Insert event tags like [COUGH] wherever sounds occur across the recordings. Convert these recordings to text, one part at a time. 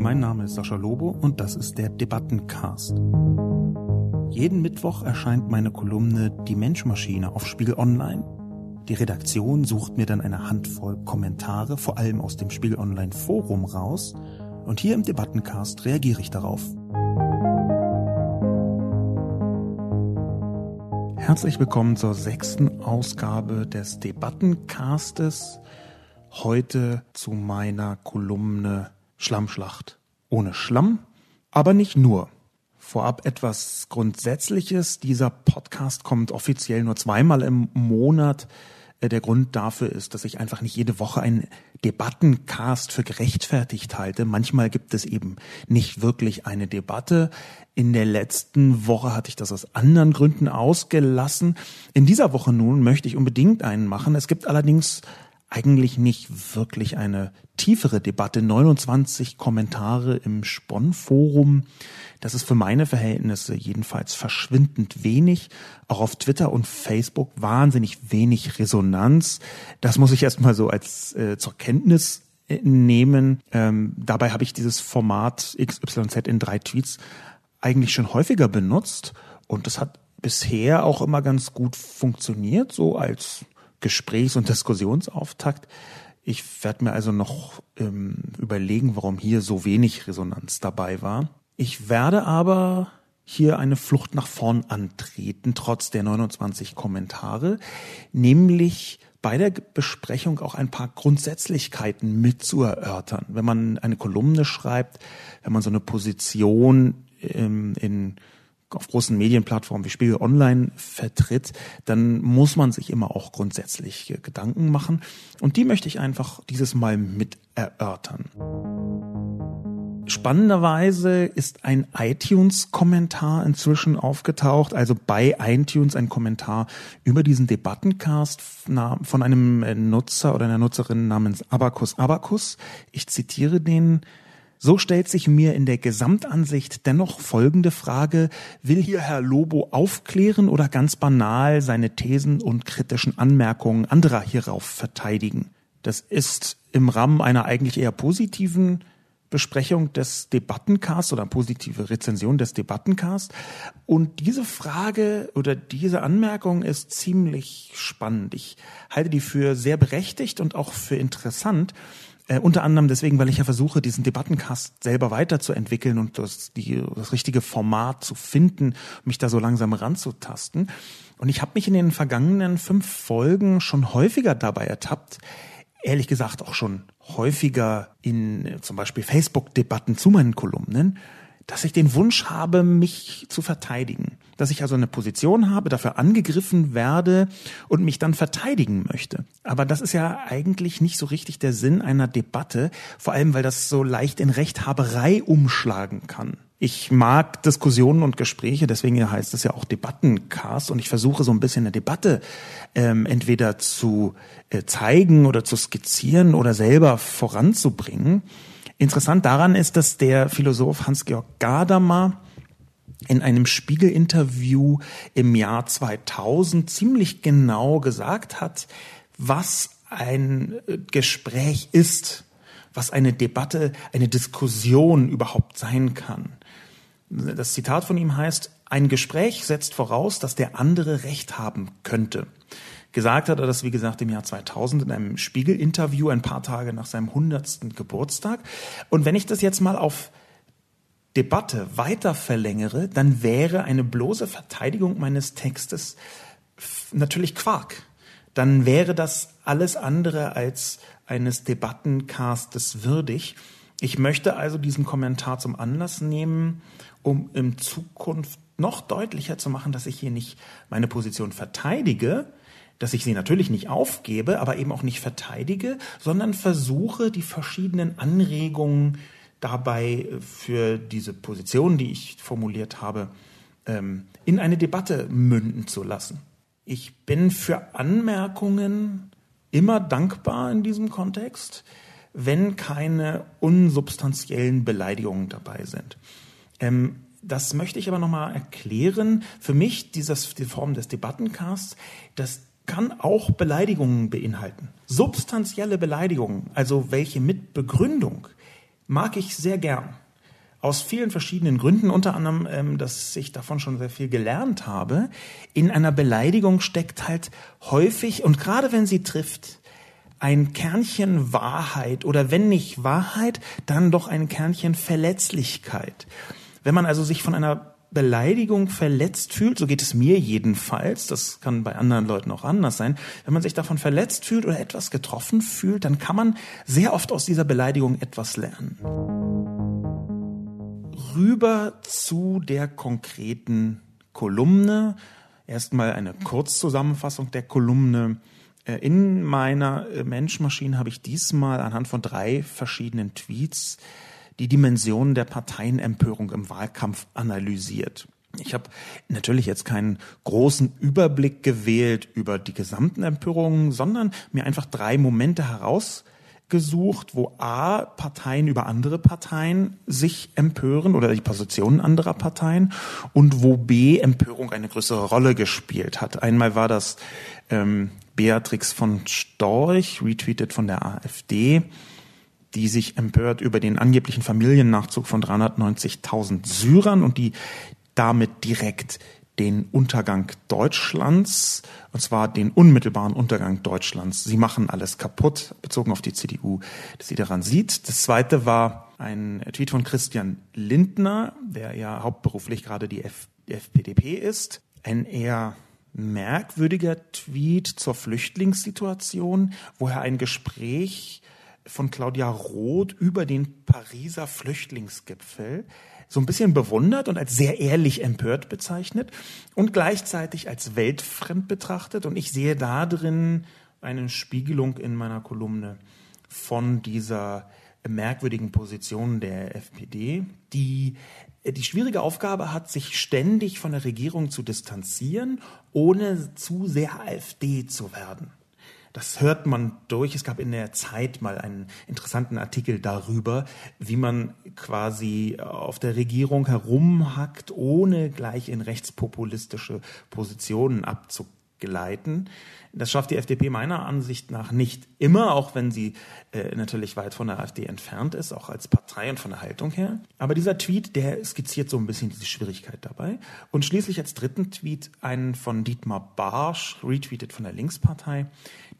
Mein Name ist Sascha Lobo und das ist der Debattencast. Jeden Mittwoch erscheint meine Kolumne Die Menschmaschine auf Spiegel Online. Die Redaktion sucht mir dann eine Handvoll Kommentare, vor allem aus dem Spiegel Online Forum raus, und hier im Debattencast reagiere ich darauf. Herzlich willkommen zur sechsten Ausgabe des Debattencastes. Heute zu meiner Kolumne Schlammschlacht. Ohne Schlamm, aber nicht nur. Vorab etwas Grundsätzliches. Dieser Podcast kommt offiziell nur zweimal im Monat. Äh, der Grund dafür ist, dass ich einfach nicht jede Woche einen Debattencast für gerechtfertigt halte. Manchmal gibt es eben nicht wirklich eine Debatte. In der letzten Woche hatte ich das aus anderen Gründen ausgelassen. In dieser Woche nun möchte ich unbedingt einen machen. Es gibt allerdings eigentlich nicht wirklich eine tiefere Debatte. 29 Kommentare im Spon-Forum. Das ist für meine Verhältnisse jedenfalls verschwindend wenig. Auch auf Twitter und Facebook wahnsinnig wenig Resonanz. Das muss ich erstmal so als äh, zur Kenntnis äh, nehmen. Ähm, dabei habe ich dieses Format XYZ in drei Tweets eigentlich schon häufiger benutzt und das hat bisher auch immer ganz gut funktioniert, so als Gesprächs- und Diskussionsauftakt. Ich werde mir also noch ähm, überlegen, warum hier so wenig Resonanz dabei war. Ich werde aber hier eine Flucht nach vorn antreten, trotz der 29 Kommentare, nämlich bei der Besprechung auch ein paar Grundsätzlichkeiten mitzuerörtern. Wenn man eine Kolumne schreibt, wenn man so eine Position ähm, in auf großen Medienplattformen wie Spiegel Online vertritt, dann muss man sich immer auch grundsätzlich Gedanken machen. Und die möchte ich einfach dieses Mal mit erörtern. Spannenderweise ist ein iTunes-Kommentar inzwischen aufgetaucht, also bei iTunes ein Kommentar über diesen Debattencast von einem Nutzer oder einer Nutzerin namens Abacus Abacus. Ich zitiere den so stellt sich mir in der Gesamtansicht dennoch folgende Frage, will hier Herr Lobo aufklären oder ganz banal seine Thesen und kritischen Anmerkungen anderer hierauf verteidigen? Das ist im Rahmen einer eigentlich eher positiven Besprechung des Debattencasts oder positive Rezension des Debattencasts. Und diese Frage oder diese Anmerkung ist ziemlich spannend. Ich halte die für sehr berechtigt und auch für interessant, äh, unter anderem deswegen, weil ich ja versuche, diesen Debattencast selber weiterzuentwickeln und das, die, das richtige Format zu finden, mich da so langsam ranzutasten. Und ich habe mich in den vergangenen fünf Folgen schon häufiger dabei ertappt, ehrlich gesagt auch schon häufiger in äh, zum Beispiel Facebook-Debatten zu meinen Kolumnen, dass ich den Wunsch habe, mich zu verteidigen. Dass ich also eine Position habe, dafür angegriffen werde und mich dann verteidigen möchte. Aber das ist ja eigentlich nicht so richtig der Sinn einer Debatte, vor allem weil das so leicht in Rechthaberei umschlagen kann. Ich mag Diskussionen und Gespräche, deswegen heißt es ja auch Debattencast und ich versuche so ein bisschen eine Debatte ähm, entweder zu äh, zeigen oder zu skizzieren oder selber voranzubringen. Interessant daran ist, dass der Philosoph Hans-Georg Gadamer in einem Spiegel-Interview im Jahr 2000 ziemlich genau gesagt hat, was ein äh, Gespräch ist, was eine Debatte, eine Diskussion überhaupt sein kann. Das Zitat von ihm heißt, ein Gespräch setzt voraus, dass der andere Recht haben könnte. Gesagt hat er das, wie gesagt, im Jahr 2000 in einem Spiegel-Interview, ein paar Tage nach seinem 100. Geburtstag. Und wenn ich das jetzt mal auf Debatte weiter verlängere, dann wäre eine bloße Verteidigung meines Textes natürlich Quark. Dann wäre das alles andere als eines Debattencastes würdig. Ich möchte also diesen Kommentar zum Anlass nehmen, um in Zukunft noch deutlicher zu machen, dass ich hier nicht meine Position verteidige, dass ich sie natürlich nicht aufgebe, aber eben auch nicht verteidige, sondern versuche, die verschiedenen Anregungen dabei für diese Position, die ich formuliert habe, ähm, in eine Debatte münden zu lassen. Ich bin für Anmerkungen immer dankbar in diesem Kontext, wenn keine unsubstanziellen Beleidigungen dabei sind. Ähm, das möchte ich aber nochmal erklären. Für mich, dieses, die Form des Debattencasts, das kann auch Beleidigungen beinhalten. Substanzielle Beleidigungen, also welche mit Begründung mag ich sehr gern. Aus vielen verschiedenen Gründen, unter anderem, ähm, dass ich davon schon sehr viel gelernt habe. In einer Beleidigung steckt halt häufig, und gerade wenn sie trifft, ein Kernchen Wahrheit oder wenn nicht Wahrheit, dann doch ein Kernchen Verletzlichkeit. Wenn man also sich von einer Beleidigung verletzt fühlt, so geht es mir jedenfalls, das kann bei anderen Leuten auch anders sein, wenn man sich davon verletzt fühlt oder etwas getroffen fühlt, dann kann man sehr oft aus dieser Beleidigung etwas lernen. Rüber zu der konkreten Kolumne. Erstmal eine Kurzzusammenfassung der Kolumne. Äh, in meiner äh, Menschmaschine habe ich diesmal anhand von drei verschiedenen Tweets die Dimensionen der Parteienempörung im Wahlkampf analysiert. Ich habe natürlich jetzt keinen großen Überblick gewählt über die gesamten Empörungen, sondern mir einfach drei Momente herausgesucht, wo A, Parteien über andere Parteien sich empören oder die Positionen anderer Parteien und wo B, Empörung eine größere Rolle gespielt hat. Einmal war das ähm, Beatrix von Storch, retweetet von der AfD, die sich empört über den angeblichen Familiennachzug von 390.000 Syrern und die damit direkt den Untergang Deutschlands, und zwar den unmittelbaren Untergang Deutschlands. Sie machen alles kaputt, bezogen auf die CDU, dass sie daran sieht. Das zweite war ein Tweet von Christian Lindner, der ja hauptberuflich gerade die F FPDP ist. Ein eher merkwürdiger Tweet zur Flüchtlingssituation, wo er ein Gespräch von Claudia Roth über den Pariser Flüchtlingsgipfel so ein bisschen bewundert und als sehr ehrlich empört bezeichnet und gleichzeitig als weltfremd betrachtet. Und ich sehe da drin eine Spiegelung in meiner Kolumne von dieser merkwürdigen Position der FPD, die die schwierige Aufgabe hat, sich ständig von der Regierung zu distanzieren, ohne zu sehr AfD zu werden. Das hört man durch. Es gab in der Zeit mal einen interessanten Artikel darüber, wie man quasi auf der Regierung herumhackt, ohne gleich in rechtspopulistische Positionen abzugleiten. Das schafft die FDP meiner Ansicht nach nicht immer, auch wenn sie äh, natürlich weit von der AfD entfernt ist, auch als Partei und von der Haltung her. Aber dieser Tweet, der skizziert so ein bisschen diese Schwierigkeit dabei. Und schließlich als dritten Tweet einen von Dietmar Barsch, retweetet von der Linkspartei,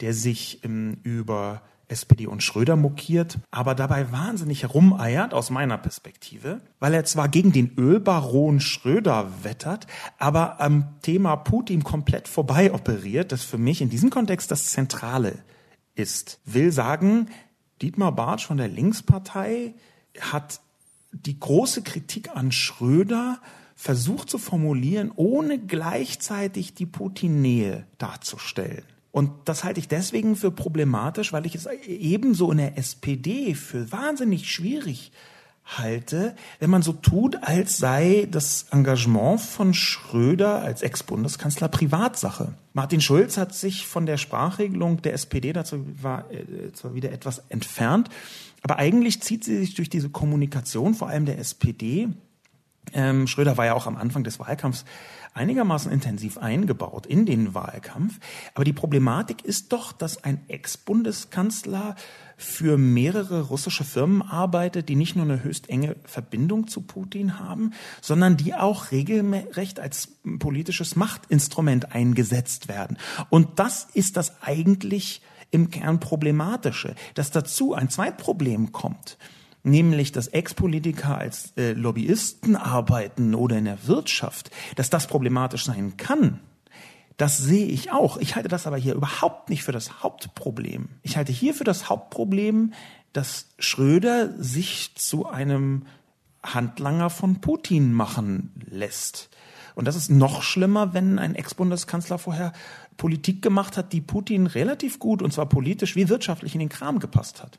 der sich ähm, über SPD und Schröder mokiert, aber dabei wahnsinnig herumeiert aus meiner Perspektive, weil er zwar gegen den Ölbaron Schröder wettert, aber am Thema Putin komplett vorbei operiert, das für mich in diesem Kontext das Zentrale ist. Will sagen, Dietmar Bartsch von der Linkspartei hat die große Kritik an Schröder versucht zu formulieren, ohne gleichzeitig die Putin-Nähe darzustellen. Und das halte ich deswegen für problematisch, weil ich es ebenso in der SPD für wahnsinnig schwierig halte, wenn man so tut, als sei das Engagement von Schröder als Ex-Bundeskanzler Privatsache. Martin Schulz hat sich von der Sprachregelung der SPD dazu war äh, zwar wieder etwas entfernt, aber eigentlich zieht sie sich durch diese Kommunikation, vor allem der SPD. Ähm, Schröder war ja auch am Anfang des Wahlkampfs einigermaßen intensiv eingebaut in den Wahlkampf. Aber die Problematik ist doch, dass ein Ex-Bundeskanzler für mehrere russische Firmen arbeitet, die nicht nur eine höchst enge Verbindung zu Putin haben, sondern die auch regelrecht als politisches Machtinstrument eingesetzt werden. Und das ist das eigentlich im Kern problematische, dass dazu ein Zweitproblem kommt nämlich dass Ex-Politiker als äh, Lobbyisten arbeiten oder in der Wirtschaft, dass das problematisch sein kann, das sehe ich auch. Ich halte das aber hier überhaupt nicht für das Hauptproblem. Ich halte hier für das Hauptproblem, dass Schröder sich zu einem Handlanger von Putin machen lässt. Und das ist noch schlimmer, wenn ein Ex-Bundeskanzler vorher Politik gemacht hat, die Putin relativ gut, und zwar politisch wie wirtschaftlich in den Kram gepasst hat.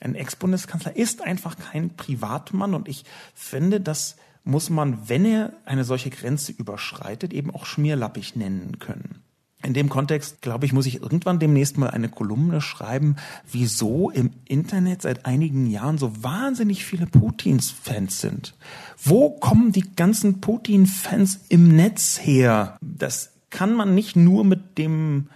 Ein Ex-Bundeskanzler ist einfach kein Privatmann und ich finde, das muss man, wenn er eine solche Grenze überschreitet, eben auch schmierlappig nennen können. In dem Kontext, glaube ich, muss ich irgendwann demnächst mal eine Kolumne schreiben, wieso im Internet seit einigen Jahren so wahnsinnig viele Putins-Fans sind. Wo kommen die ganzen Putin-Fans im Netz her? Das kann man nicht nur mit dem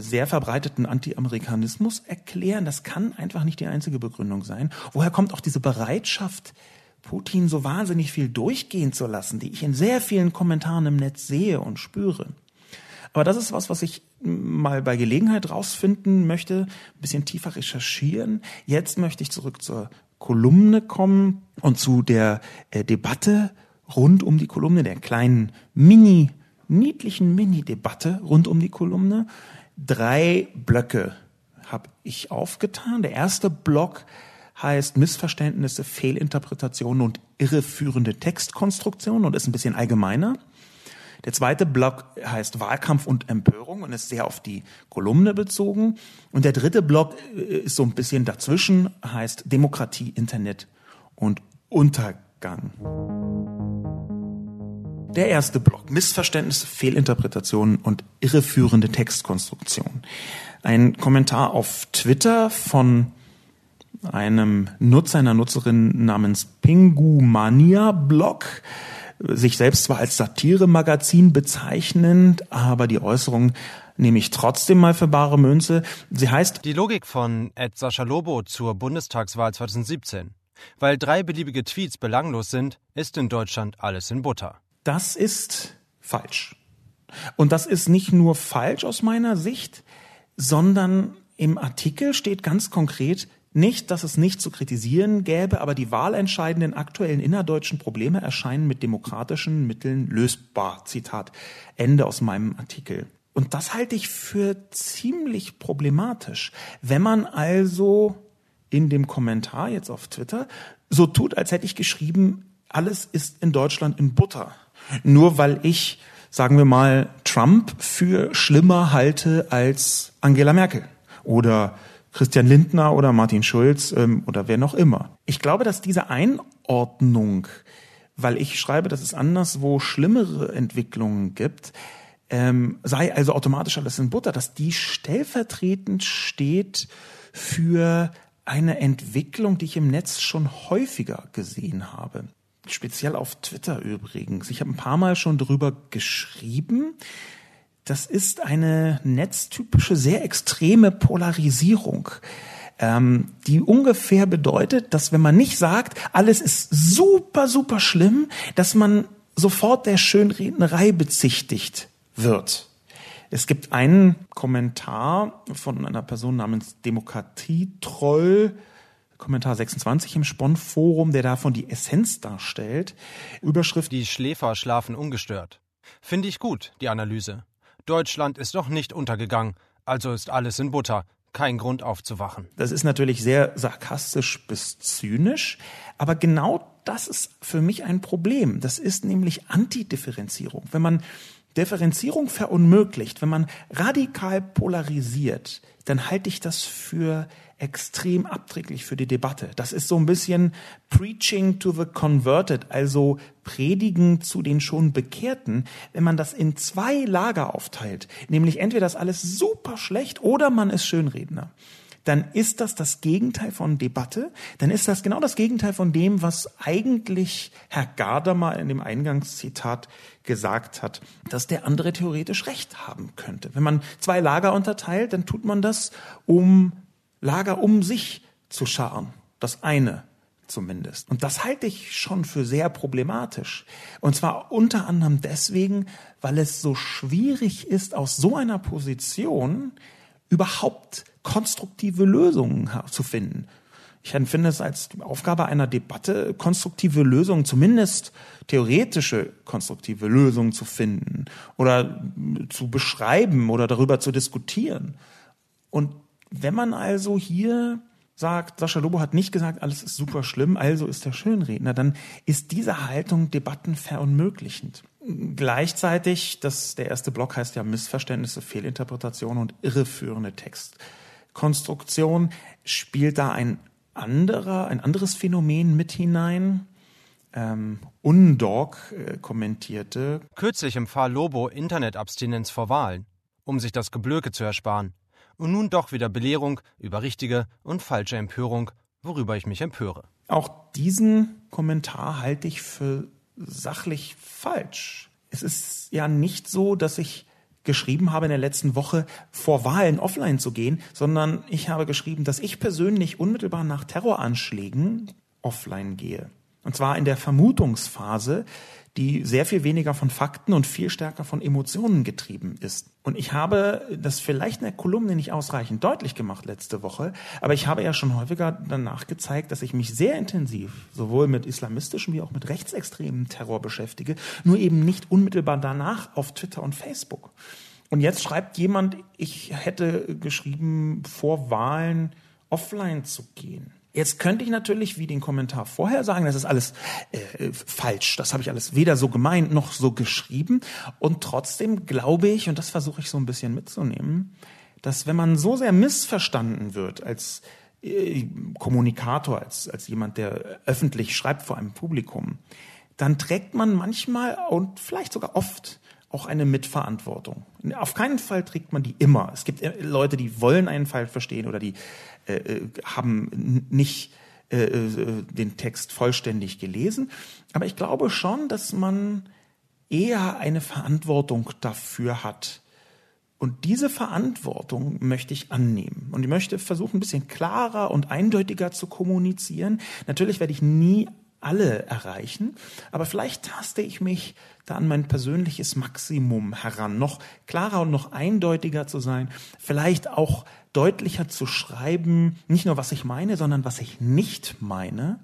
sehr verbreiteten Anti-Amerikanismus erklären. Das kann einfach nicht die einzige Begründung sein. Woher kommt auch diese Bereitschaft, Putin so wahnsinnig viel durchgehen zu lassen, die ich in sehr vielen Kommentaren im Netz sehe und spüre? Aber das ist was, was ich mal bei Gelegenheit rausfinden möchte, ein bisschen tiefer recherchieren. Jetzt möchte ich zurück zur Kolumne kommen und zu der äh, Debatte rund um die Kolumne, der kleinen Mini, niedlichen Mini-Debatte rund um die Kolumne. Drei Blöcke habe ich aufgetan. Der erste Block heißt Missverständnisse, Fehlinterpretationen und irreführende Textkonstruktionen und ist ein bisschen allgemeiner. Der zweite Block heißt Wahlkampf und Empörung und ist sehr auf die Kolumne bezogen. Und der dritte Block äh, ist so ein bisschen dazwischen, heißt Demokratie, Internet und Untergang. Der erste Block, Missverständnisse, Fehlinterpretationen und irreführende Textkonstruktion. Ein Kommentar auf Twitter von einem Nutzer, einer Nutzerin namens Pingumania Blog, sich selbst zwar als Satiremagazin bezeichnend, aber die Äußerung nehme ich trotzdem mal für bare Münze. Sie heißt Die Logik von Ed Sascha Lobo zur Bundestagswahl 2017. Weil drei beliebige Tweets belanglos sind, ist in Deutschland alles in Butter. Das ist falsch. Und das ist nicht nur falsch aus meiner Sicht, sondern im Artikel steht ganz konkret, nicht, dass es nicht zu kritisieren gäbe, aber die wahlentscheidenden aktuellen innerdeutschen Probleme erscheinen mit demokratischen Mitteln lösbar. Zitat Ende aus meinem Artikel. Und das halte ich für ziemlich problematisch. Wenn man also in dem Kommentar jetzt auf Twitter so tut, als hätte ich geschrieben, alles ist in Deutschland in Butter. Nur weil ich, sagen wir mal, Trump für schlimmer halte als Angela Merkel oder Christian Lindner oder Martin Schulz ähm, oder wer noch immer. Ich glaube, dass diese Einordnung, weil ich schreibe, dass es anderswo schlimmere Entwicklungen gibt, ähm, sei also automatisch alles in Butter, dass die stellvertretend steht für eine Entwicklung, die ich im Netz schon häufiger gesehen habe. Speziell auf Twitter übrigens. Ich habe ein paar Mal schon darüber geschrieben, das ist eine netztypische, sehr extreme Polarisierung, ähm, die ungefähr bedeutet, dass wenn man nicht sagt, alles ist super, super schlimm, dass man sofort der Schönrednerei bezichtigt wird. Es gibt einen Kommentar von einer Person namens Demokratietroll, Kommentar 26 im Spon-Forum, der davon die Essenz darstellt. Überschrift Die Schläfer schlafen ungestört. Finde ich gut, die Analyse. Deutschland ist doch nicht untergegangen, also ist alles in Butter. Kein Grund aufzuwachen. Das ist natürlich sehr sarkastisch bis zynisch, aber genau das ist für mich ein Problem. Das ist nämlich Antidifferenzierung. Wenn man Differenzierung verunmöglicht, wenn man radikal polarisiert, dann halte ich das für extrem abträglich für die Debatte. Das ist so ein bisschen Preaching to the Converted, also Predigen zu den schon Bekehrten, wenn man das in zwei Lager aufteilt, nämlich entweder das alles super schlecht oder man ist Schönredner dann ist das das Gegenteil von Debatte, dann ist das genau das Gegenteil von dem, was eigentlich Herr Gadamer in dem Eingangszitat gesagt hat, dass der andere theoretisch recht haben könnte. Wenn man zwei Lager unterteilt, dann tut man das, um Lager um sich zu scharen. Das eine zumindest. Und das halte ich schon für sehr problematisch. Und zwar unter anderem deswegen, weil es so schwierig ist, aus so einer Position überhaupt konstruktive Lösungen zu finden. Ich empfinde es als Aufgabe einer Debatte, konstruktive Lösungen, zumindest theoretische konstruktive Lösungen zu finden oder zu beschreiben oder darüber zu diskutieren. Und wenn man also hier sagt, Sascha Lobo hat nicht gesagt, alles ist super schlimm, also ist er Schönredner, dann ist diese Haltung Debatten verunmöglichend. Gleichzeitig, das, der erste Block heißt ja Missverständnisse, Fehlinterpretation und irreführende Textkonstruktion, spielt da ein anderer, ein anderes Phänomen mit hinein. Ähm, Undog äh, kommentierte. Kürzlich empfahl Lobo Internetabstinenz vor Wahlen, um sich das Geblöke zu ersparen und nun doch wieder Belehrung über richtige und falsche Empörung, worüber ich mich empöre. Auch diesen Kommentar halte ich für sachlich falsch. Es ist ja nicht so, dass ich geschrieben habe in der letzten Woche, vor Wahlen offline zu gehen, sondern ich habe geschrieben, dass ich persönlich unmittelbar nach Terroranschlägen offline gehe. Und zwar in der Vermutungsphase, die sehr viel weniger von Fakten und viel stärker von Emotionen getrieben ist. Und ich habe das vielleicht in der Kolumne nicht ausreichend deutlich gemacht letzte Woche, aber ich habe ja schon häufiger danach gezeigt, dass ich mich sehr intensiv sowohl mit islamistischem wie auch mit rechtsextremen Terror beschäftige, nur eben nicht unmittelbar danach auf Twitter und Facebook. Und jetzt schreibt jemand, ich hätte geschrieben, vor Wahlen offline zu gehen. Jetzt könnte ich natürlich wie den Kommentar vorher sagen, das ist alles äh, falsch, das habe ich alles weder so gemeint noch so geschrieben. Und trotzdem glaube ich, und das versuche ich so ein bisschen mitzunehmen, dass wenn man so sehr missverstanden wird als äh, Kommunikator, als, als jemand, der öffentlich schreibt vor einem Publikum, dann trägt man manchmal und vielleicht sogar oft auch eine Mitverantwortung. Auf keinen Fall trägt man die immer. Es gibt äh, Leute, die wollen einen Fall verstehen oder die äh, äh, haben nicht äh, äh, den Text vollständig gelesen. Aber ich glaube schon, dass man eher eine Verantwortung dafür hat. Und diese Verantwortung möchte ich annehmen. Und ich möchte versuchen, ein bisschen klarer und eindeutiger zu kommunizieren. Natürlich werde ich nie alle erreichen, aber vielleicht taste ich mich da an mein persönliches Maximum heran, noch klarer und noch eindeutiger zu sein, vielleicht auch deutlicher zu schreiben, nicht nur was ich meine, sondern was ich nicht meine.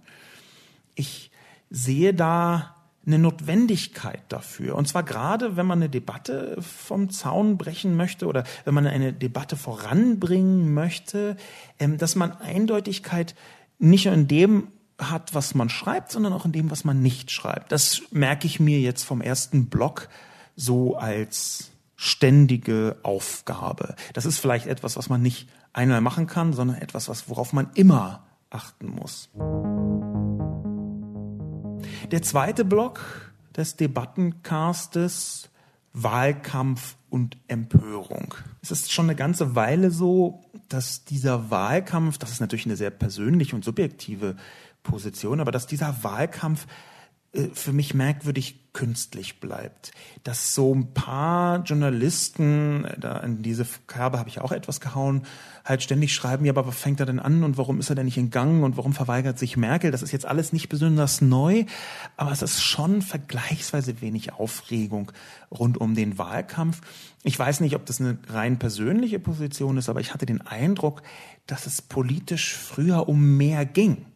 Ich sehe da eine Notwendigkeit dafür. Und zwar gerade, wenn man eine Debatte vom Zaun brechen möchte oder wenn man eine Debatte voranbringen möchte, ähm, dass man Eindeutigkeit nicht nur in dem hat, was man schreibt, sondern auch in dem, was man nicht schreibt. Das merke ich mir jetzt vom ersten Blog so als ständige Aufgabe. Das ist vielleicht etwas, was man nicht einmal machen kann, sondern etwas, was, worauf man immer achten muss. Der zweite Block des Debattencastes Wahlkampf und Empörung. Es ist schon eine ganze Weile so, dass dieser Wahlkampf, das ist natürlich eine sehr persönliche und subjektive Position, aber dass dieser Wahlkampf äh, für mich merkwürdig künstlich bleibt. Dass so ein paar Journalisten, äh, da in diese Kerbe habe ich auch etwas gehauen, halt ständig schreiben, ja, aber was fängt er denn an und warum ist er denn nicht in Gang und warum verweigert sich Merkel? Das ist jetzt alles nicht besonders neu, aber es ist schon vergleichsweise wenig Aufregung rund um den Wahlkampf. Ich weiß nicht, ob das eine rein persönliche Position ist, aber ich hatte den Eindruck, dass es politisch früher um mehr ging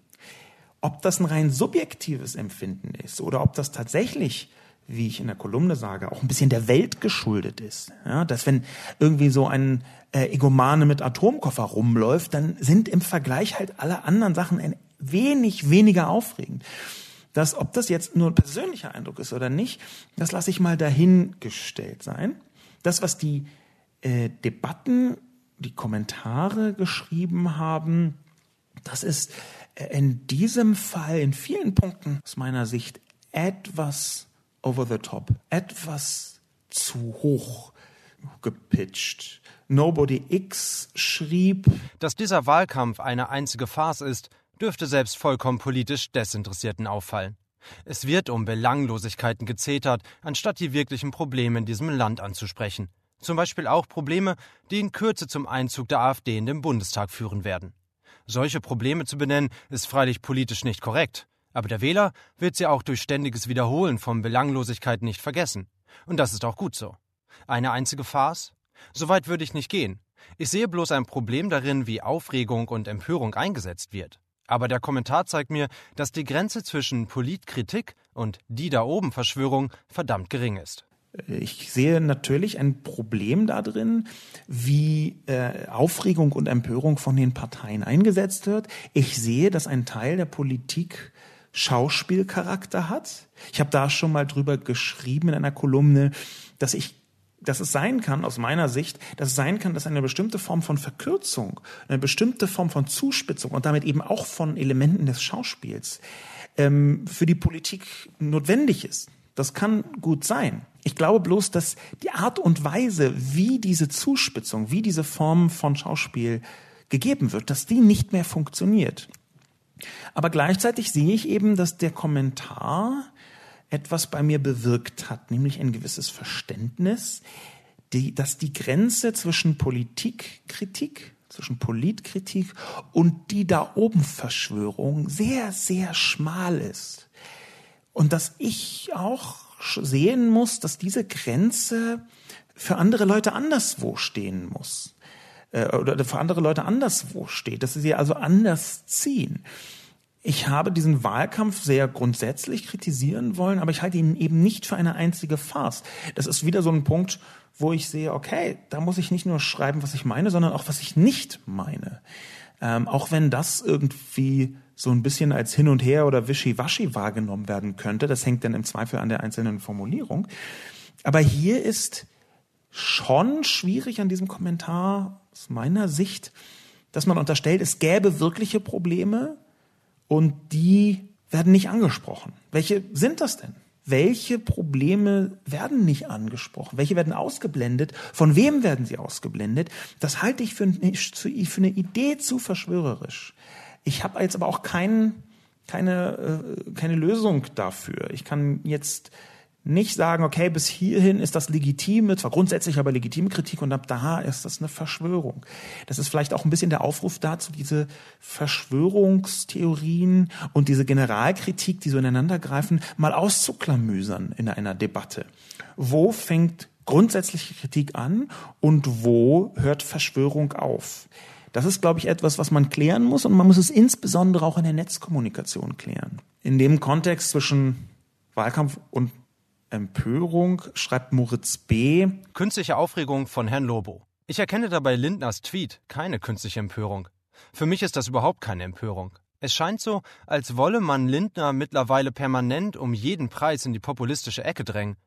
ob das ein rein subjektives Empfinden ist oder ob das tatsächlich, wie ich in der Kolumne sage, auch ein bisschen der Welt geschuldet ist. Ja, dass wenn irgendwie so ein äh, Egomane mit Atomkoffer rumläuft, dann sind im Vergleich halt alle anderen Sachen ein wenig weniger aufregend. Das, ob das jetzt nur ein persönlicher Eindruck ist oder nicht, das lasse ich mal dahingestellt sein. Das, was die äh, Debatten, die Kommentare geschrieben haben, das ist in diesem Fall in vielen Punkten aus meiner Sicht etwas over the top, etwas zu hoch gepitcht. Nobody X schrieb, dass dieser Wahlkampf eine einzige Farce ist, dürfte selbst vollkommen politisch Desinteressierten auffallen. Es wird um Belanglosigkeiten gezetert, anstatt die wirklichen Probleme in diesem Land anzusprechen. Zum Beispiel auch Probleme, die in Kürze zum Einzug der AfD in den Bundestag führen werden. Solche Probleme zu benennen, ist freilich politisch nicht korrekt. Aber der Wähler wird sie auch durch ständiges Wiederholen von Belanglosigkeit nicht vergessen. Und das ist auch gut so. Eine einzige Farce? Soweit würde ich nicht gehen. Ich sehe bloß ein Problem darin, wie Aufregung und Empörung eingesetzt wird. Aber der Kommentar zeigt mir, dass die Grenze zwischen Politkritik und die da oben Verschwörung verdammt gering ist. Ich sehe natürlich ein Problem darin, wie äh, Aufregung und Empörung von den Parteien eingesetzt wird. Ich sehe, dass ein Teil der Politik Schauspielcharakter hat. Ich habe da schon mal drüber geschrieben in einer Kolumne, dass ich dass es sein kann, aus meiner Sicht, dass es sein kann, dass eine bestimmte Form von Verkürzung, eine bestimmte Form von Zuspitzung und damit eben auch von Elementen des Schauspiels ähm, für die Politik notwendig ist. Das kann gut sein. Ich glaube bloß, dass die Art und Weise, wie diese Zuspitzung, wie diese Form von Schauspiel gegeben wird, dass die nicht mehr funktioniert. Aber gleichzeitig sehe ich eben, dass der Kommentar etwas bei mir bewirkt hat, nämlich ein gewisses Verständnis, die, dass die Grenze zwischen Politikkritik, zwischen Politkritik und die da oben Verschwörung sehr, sehr schmal ist. Und dass ich auch sehen muss, dass diese Grenze für andere Leute anderswo stehen muss. Äh, oder für andere Leute anderswo steht, dass sie sie also anders ziehen. Ich habe diesen Wahlkampf sehr grundsätzlich kritisieren wollen, aber ich halte ihn eben nicht für eine einzige Farce. Das ist wieder so ein Punkt, wo ich sehe, okay, da muss ich nicht nur schreiben, was ich meine, sondern auch, was ich nicht meine. Ähm, auch wenn das irgendwie so ein bisschen als hin und her oder wischiwaschi wahrgenommen werden könnte. Das hängt dann im Zweifel an der einzelnen Formulierung. Aber hier ist schon schwierig an diesem Kommentar aus meiner Sicht, dass man unterstellt, es gäbe wirkliche Probleme und die werden nicht angesprochen. Welche sind das denn? Welche Probleme werden nicht angesprochen? Welche werden ausgeblendet? Von wem werden sie ausgeblendet? Das halte ich für, für eine Idee zu verschwörerisch. Ich habe jetzt aber auch kein, keine, äh, keine Lösung dafür. Ich kann jetzt nicht sagen, okay, bis hierhin ist das legitime, zwar grundsätzlich, aber legitime Kritik und ab da ist das eine Verschwörung. Das ist vielleicht auch ein bisschen der Aufruf dazu, diese Verschwörungstheorien und diese Generalkritik, die so ineinander greifen, mal auszuklamüsern in einer Debatte. Wo fängt grundsätzliche Kritik an und wo hört Verschwörung auf? Das ist, glaube ich, etwas, was man klären muss und man muss es insbesondere auch in der Netzkommunikation klären. In dem Kontext zwischen Wahlkampf und Empörung schreibt Moritz B. Künstliche Aufregung von Herrn Lobo. Ich erkenne dabei Lindners Tweet keine künstliche Empörung. Für mich ist das überhaupt keine Empörung. Es scheint so, als wolle man Lindner mittlerweile permanent um jeden Preis in die populistische Ecke drängen.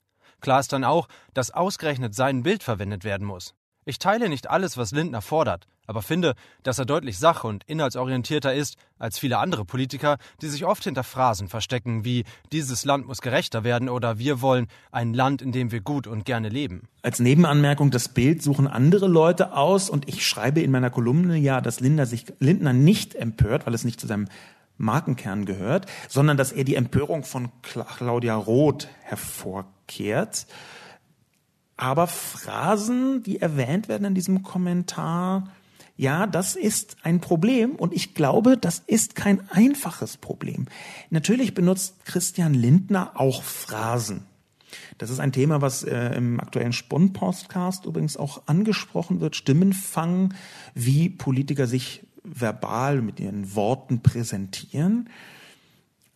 Klar ist dann auch, dass ausgerechnet sein Bild verwendet werden muss. Ich teile nicht alles, was Lindner fordert, aber finde, dass er deutlich sach- und inhaltsorientierter ist als viele andere Politiker, die sich oft hinter Phrasen verstecken wie dieses Land muss gerechter werden oder wir wollen ein Land, in dem wir gut und gerne leben. Als Nebenanmerkung, das Bild suchen andere Leute aus und ich schreibe in meiner Kolumne ja, dass Lindner sich Lindner nicht empört, weil es nicht zu seinem Markenkern gehört, sondern dass er die Empörung von Claudia Roth hervorkehrt. Aber Phrasen, die erwähnt werden in diesem Kommentar, ja, das ist ein Problem und ich glaube, das ist kein einfaches Problem. Natürlich benutzt Christian Lindner auch Phrasen. Das ist ein Thema, was äh, im aktuellen Spon-Podcast übrigens auch angesprochen wird. Stimmenfang, wie Politiker sich verbal mit ihren Worten präsentieren.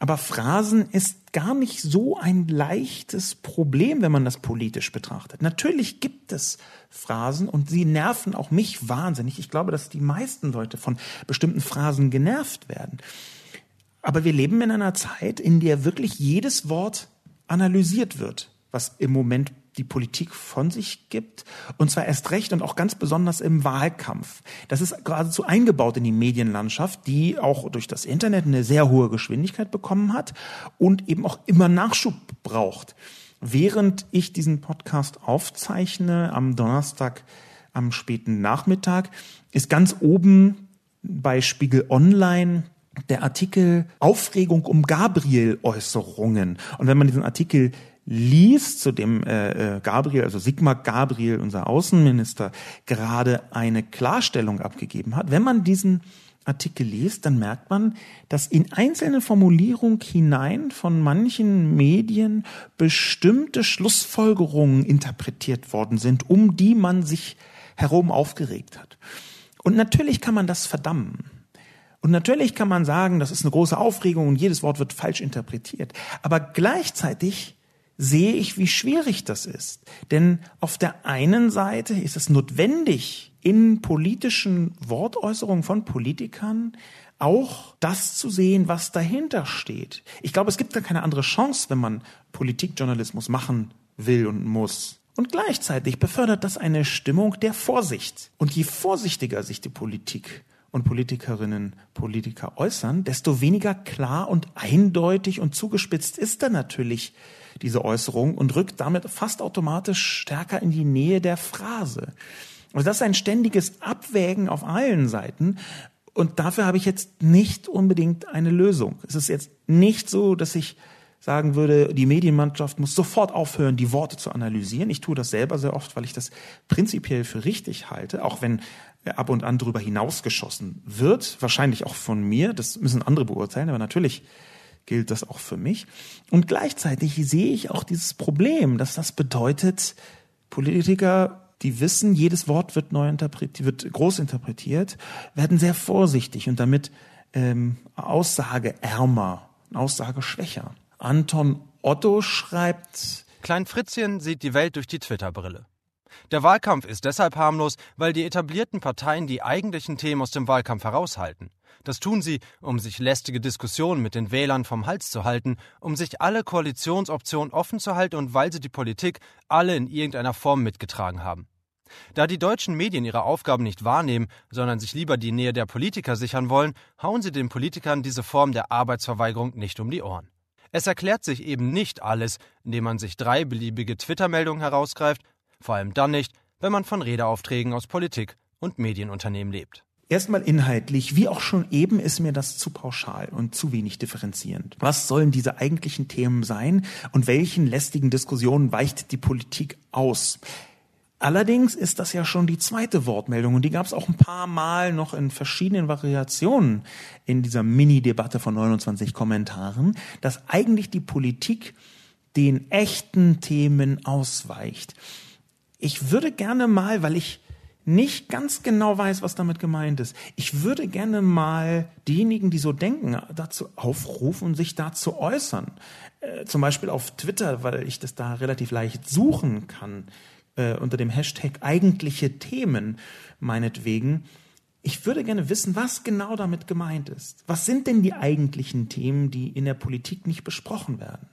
Aber Phrasen ist gar nicht so ein leichtes Problem, wenn man das politisch betrachtet. Natürlich gibt es Phrasen und sie nerven auch mich wahnsinnig. Ich glaube, dass die meisten Leute von bestimmten Phrasen genervt werden. Aber wir leben in einer Zeit, in der wirklich jedes Wort analysiert wird, was im Moment die Politik von sich gibt. Und zwar erst recht und auch ganz besonders im Wahlkampf. Das ist geradezu eingebaut in die Medienlandschaft, die auch durch das Internet eine sehr hohe Geschwindigkeit bekommen hat und eben auch immer Nachschub braucht. Während ich diesen Podcast aufzeichne am Donnerstag am späten Nachmittag, ist ganz oben bei Spiegel Online der Artikel Aufregung um Gabriel-Äußerungen. Und wenn man diesen Artikel liest, zu dem äh, äh, Gabriel, also Sigmar Gabriel, unser Außenminister, gerade eine Klarstellung abgegeben hat. Wenn man diesen Artikel liest, dann merkt man, dass in einzelne Formulierungen hinein von manchen Medien bestimmte Schlussfolgerungen interpretiert worden sind, um die man sich herum aufgeregt hat. Und natürlich kann man das verdammen. Und natürlich kann man sagen, das ist eine große Aufregung und jedes Wort wird falsch interpretiert. Aber gleichzeitig sehe ich, wie schwierig das ist. Denn auf der einen Seite ist es notwendig, in politischen Wortäußerungen von Politikern auch das zu sehen, was dahinter steht. Ich glaube, es gibt da keine andere Chance, wenn man Politikjournalismus machen will und muss. Und gleichzeitig befördert das eine Stimmung der Vorsicht. Und je vorsichtiger sich die Politik und Politikerinnen, Politiker äußern, desto weniger klar und eindeutig und zugespitzt ist da natürlich diese Äußerung und rückt damit fast automatisch stärker in die Nähe der Phrase. Also das ist ein ständiges Abwägen auf allen Seiten. Und dafür habe ich jetzt nicht unbedingt eine Lösung. Es ist jetzt nicht so, dass ich sagen würde, die Medienmannschaft muss sofort aufhören, die Worte zu analysieren. Ich tue das selber sehr oft, weil ich das prinzipiell für richtig halte, auch wenn ab und an darüber hinausgeschossen wird, wahrscheinlich auch von mir, das müssen andere beurteilen, aber natürlich gilt das auch für mich. Und gleichzeitig sehe ich auch dieses Problem, dass das bedeutet, Politiker, die wissen, jedes Wort wird neu interpretiert, wird groß interpretiert, werden sehr vorsichtig und damit ähm, aussageschwächer. Anton Otto schreibt, Klein Fritzchen sieht die Welt durch die Twitter-Brille. Der Wahlkampf ist deshalb harmlos, weil die etablierten Parteien die eigentlichen Themen aus dem Wahlkampf heraushalten. Das tun sie, um sich lästige Diskussionen mit den Wählern vom Hals zu halten, um sich alle Koalitionsoptionen offen zu halten und weil sie die Politik alle in irgendeiner Form mitgetragen haben. Da die deutschen Medien ihre Aufgaben nicht wahrnehmen, sondern sich lieber die Nähe der Politiker sichern wollen, hauen sie den Politikern diese Form der Arbeitsverweigerung nicht um die Ohren. Es erklärt sich eben nicht alles, indem man sich drei beliebige Twitter-Meldungen herausgreift, vor allem dann nicht, wenn man von Redeaufträgen aus Politik und Medienunternehmen lebt. Erstmal inhaltlich, wie auch schon eben, ist mir das zu pauschal und zu wenig differenzierend. Was sollen diese eigentlichen Themen sein und welchen lästigen Diskussionen weicht die Politik aus? Allerdings ist das ja schon die zweite Wortmeldung und die gab es auch ein paar Mal noch in verschiedenen Variationen in dieser Mini-Debatte von 29 Kommentaren, dass eigentlich die Politik den echten Themen ausweicht. Ich würde gerne mal, weil ich nicht ganz genau weiß, was damit gemeint ist. Ich würde gerne mal diejenigen, die so denken, dazu aufrufen, sich dazu äußern. Äh, zum Beispiel auf Twitter, weil ich das da relativ leicht suchen kann, äh, unter dem Hashtag eigentliche Themen, meinetwegen. Ich würde gerne wissen, was genau damit gemeint ist. Was sind denn die eigentlichen Themen, die in der Politik nicht besprochen werden?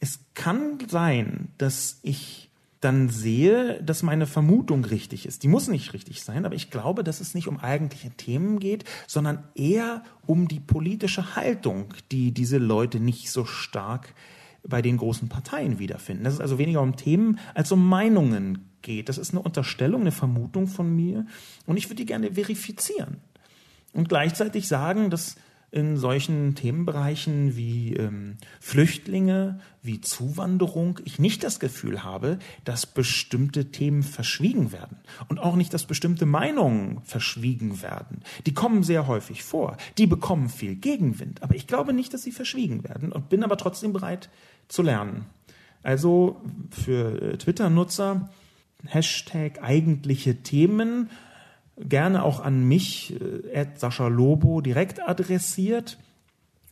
Es kann sein, dass ich dann sehe, dass meine Vermutung richtig ist. Die muss nicht richtig sein, aber ich glaube, dass es nicht um eigentliche Themen geht, sondern eher um die politische Haltung, die diese Leute nicht so stark bei den großen Parteien wiederfinden. Dass es also weniger um Themen als um Meinungen geht. Das ist eine Unterstellung, eine Vermutung von mir und ich würde die gerne verifizieren. Und gleichzeitig sagen, dass in solchen Themenbereichen wie ähm, Flüchtlinge, wie Zuwanderung, ich nicht das Gefühl habe, dass bestimmte Themen verschwiegen werden und auch nicht, dass bestimmte Meinungen verschwiegen werden. Die kommen sehr häufig vor, die bekommen viel Gegenwind, aber ich glaube nicht, dass sie verschwiegen werden und bin aber trotzdem bereit zu lernen. Also für äh, Twitter-Nutzer Hashtag eigentliche Themen gerne auch an mich, äh, Sascha Lobo, direkt adressiert.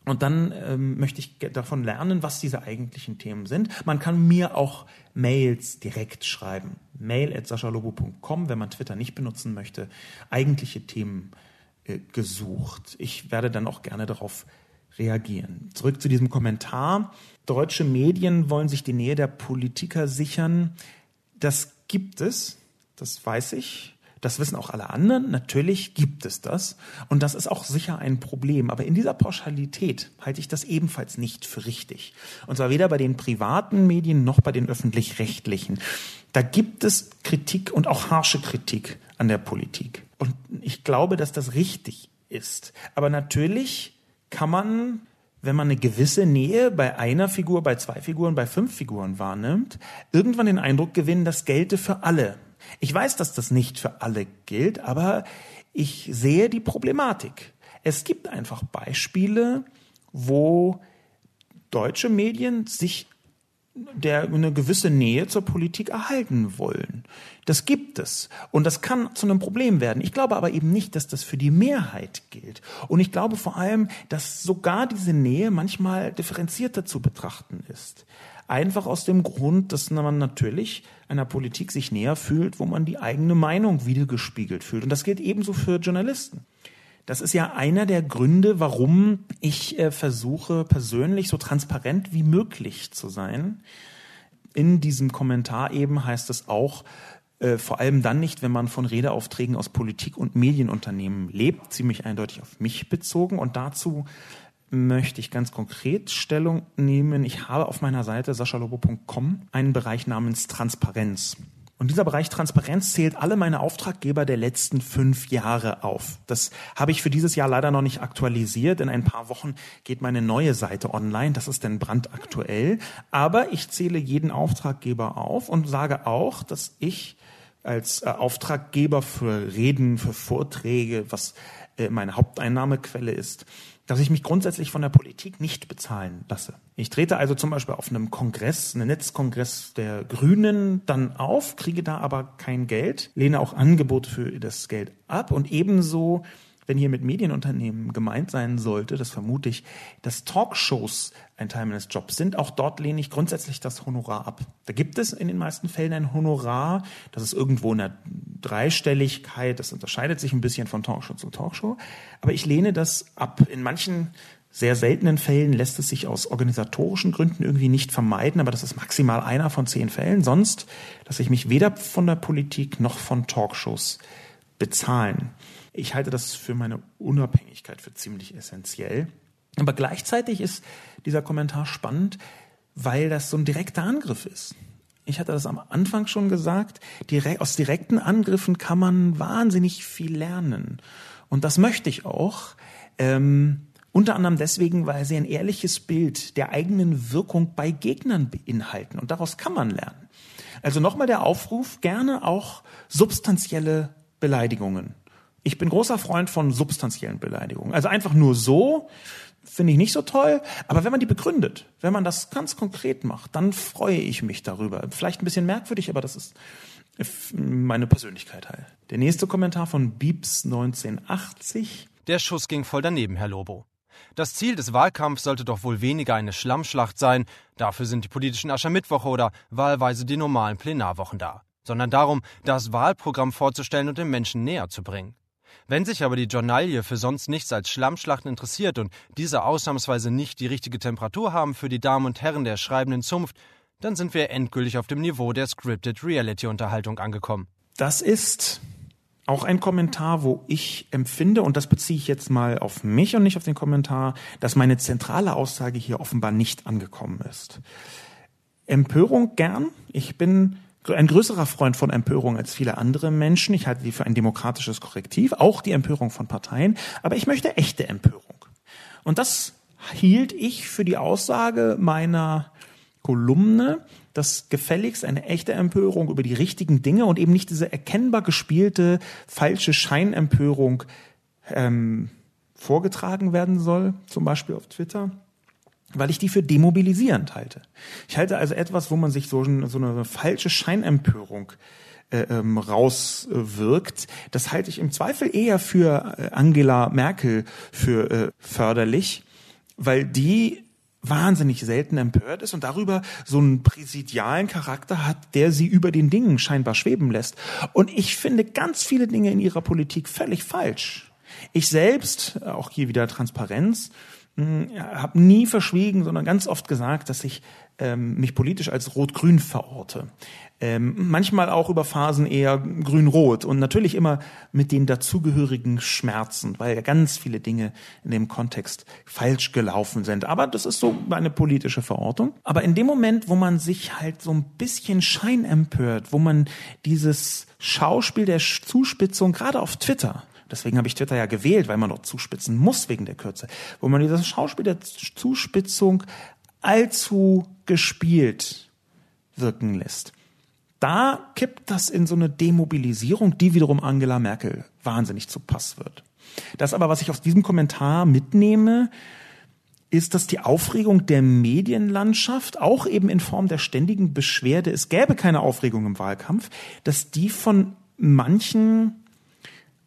Und dann ähm, möchte ich davon lernen, was diese eigentlichen Themen sind. Man kann mir auch Mails direkt schreiben. Mail at saschalobo.com, wenn man Twitter nicht benutzen möchte. Eigentliche Themen äh, gesucht. Ich werde dann auch gerne darauf reagieren. Zurück zu diesem Kommentar. Deutsche Medien wollen sich die Nähe der Politiker sichern. Das gibt es, das weiß ich. Das wissen auch alle anderen. Natürlich gibt es das. Und das ist auch sicher ein Problem. Aber in dieser Pauschalität halte ich das ebenfalls nicht für richtig. Und zwar weder bei den privaten Medien noch bei den öffentlich-rechtlichen. Da gibt es Kritik und auch harsche Kritik an der Politik. Und ich glaube, dass das richtig ist. Aber natürlich kann man wenn man eine gewisse Nähe bei einer Figur, bei zwei Figuren, bei fünf Figuren wahrnimmt, irgendwann den Eindruck gewinnen, das gelte für alle. Ich weiß, dass das nicht für alle gilt, aber ich sehe die Problematik. Es gibt einfach Beispiele, wo deutsche Medien sich der eine gewisse Nähe zur Politik erhalten wollen. Das gibt es. Und das kann zu einem Problem werden. Ich glaube aber eben nicht, dass das für die Mehrheit gilt. Und ich glaube vor allem, dass sogar diese Nähe manchmal differenzierter zu betrachten ist. Einfach aus dem Grund, dass man natürlich einer Politik sich näher fühlt, wo man die eigene Meinung wiedergespiegelt fühlt. Und das gilt ebenso für Journalisten. Das ist ja einer der Gründe, warum ich äh, versuche, persönlich so transparent wie möglich zu sein. In diesem Kommentar eben heißt es auch, äh, vor allem dann nicht, wenn man von Redeaufträgen aus Politik und Medienunternehmen lebt, ziemlich eindeutig auf mich bezogen. Und dazu möchte ich ganz konkret Stellung nehmen. Ich habe auf meiner Seite saschalobo.com einen Bereich namens Transparenz. Und dieser Bereich Transparenz zählt alle meine Auftraggeber der letzten fünf Jahre auf. Das habe ich für dieses Jahr leider noch nicht aktualisiert. In ein paar Wochen geht meine neue Seite online. Das ist dann brandaktuell. Aber ich zähle jeden Auftraggeber auf und sage auch, dass ich als äh, Auftraggeber für Reden, für Vorträge, was äh, meine Haupteinnahmequelle ist, dass ich mich grundsätzlich von der Politik nicht bezahlen lasse. Ich trete also zum Beispiel auf einem Kongress, einem Netzkongress der Grünen dann auf, kriege da aber kein Geld, lehne auch Angebote für das Geld ab und ebenso wenn hier mit Medienunternehmen gemeint sein sollte, das vermute ich, dass Talkshows ein Teil meines Jobs sind, auch dort lehne ich grundsätzlich das Honorar ab. Da gibt es in den meisten Fällen ein Honorar, das ist irgendwo in der Dreistelligkeit, das unterscheidet sich ein bisschen von Talkshow zu Talkshow, aber ich lehne das ab. In manchen sehr seltenen Fällen lässt es sich aus organisatorischen Gründen irgendwie nicht vermeiden, aber das ist maximal einer von zehn Fällen. Sonst dass ich mich weder von der Politik noch von Talkshows bezahlen. Ich halte das für meine Unabhängigkeit für ziemlich essentiell. Aber gleichzeitig ist dieser Kommentar spannend, weil das so ein direkter Angriff ist. Ich hatte das am Anfang schon gesagt, direkt, aus direkten Angriffen kann man wahnsinnig viel lernen. Und das möchte ich auch. Ähm, unter anderem deswegen, weil sie ein ehrliches Bild der eigenen Wirkung bei Gegnern beinhalten. Und daraus kann man lernen. Also nochmal der Aufruf, gerne auch substanzielle Beleidigungen ich bin großer Freund von substanziellen Beleidigungen. Also einfach nur so finde ich nicht so toll. Aber wenn man die begründet, wenn man das ganz konkret macht, dann freue ich mich darüber. Vielleicht ein bisschen merkwürdig, aber das ist meine Persönlichkeit halt. Der nächste Kommentar von Bieps 1980. Der Schuss ging voll daneben, Herr Lobo. Das Ziel des Wahlkampfs sollte doch wohl weniger eine Schlammschlacht sein, dafür sind die politischen Aschermittwoche oder wahlweise die normalen Plenarwochen da, sondern darum, das Wahlprogramm vorzustellen und den Menschen näher zu bringen. Wenn sich aber die Journalie für sonst nichts als Schlammschlachten interessiert und diese ausnahmsweise nicht die richtige Temperatur haben für die Damen und Herren der schreibenden Zunft, dann sind wir endgültig auf dem Niveau der Scripted Reality Unterhaltung angekommen. Das ist auch ein Kommentar, wo ich empfinde, und das beziehe ich jetzt mal auf mich und nicht auf den Kommentar, dass meine zentrale Aussage hier offenbar nicht angekommen ist. Empörung gern. Ich bin ein größerer Freund von Empörung als viele andere Menschen. Ich halte die für ein demokratisches Korrektiv, auch die Empörung von Parteien. Aber ich möchte echte Empörung. Und das hielt ich für die Aussage meiner Kolumne, dass gefälligst eine echte Empörung über die richtigen Dinge und eben nicht diese erkennbar gespielte falsche Scheinempörung ähm, vorgetragen werden soll, zum Beispiel auf Twitter weil ich die für demobilisierend halte. Ich halte also etwas, wo man sich so, so eine falsche Scheinempörung äh, ähm, rauswirkt, das halte ich im Zweifel eher für äh, Angela Merkel für äh, förderlich, weil die wahnsinnig selten empört ist und darüber so einen präsidialen Charakter hat, der sie über den Dingen scheinbar schweben lässt. Und ich finde ganz viele Dinge in ihrer Politik völlig falsch. Ich selbst, auch hier wieder Transparenz, habe nie verschwiegen, sondern ganz oft gesagt, dass ich ähm, mich politisch als rot-grün verorte. Ähm, manchmal auch über Phasen eher grün-rot und natürlich immer mit den dazugehörigen Schmerzen, weil ganz viele Dinge in dem Kontext falsch gelaufen sind. Aber das ist so eine politische Verortung. Aber in dem Moment, wo man sich halt so ein bisschen scheinempört, wo man dieses Schauspiel der Zuspitzung gerade auf Twitter Deswegen habe ich Twitter ja gewählt, weil man dort zuspitzen muss wegen der Kürze. Wo man dieses Schauspiel der Zuspitzung allzu gespielt wirken lässt. Da kippt das in so eine Demobilisierung, die wiederum Angela Merkel wahnsinnig zu Pass wird. Das aber, was ich aus diesem Kommentar mitnehme, ist, dass die Aufregung der Medienlandschaft, auch eben in Form der ständigen Beschwerde, es gäbe keine Aufregung im Wahlkampf, dass die von manchen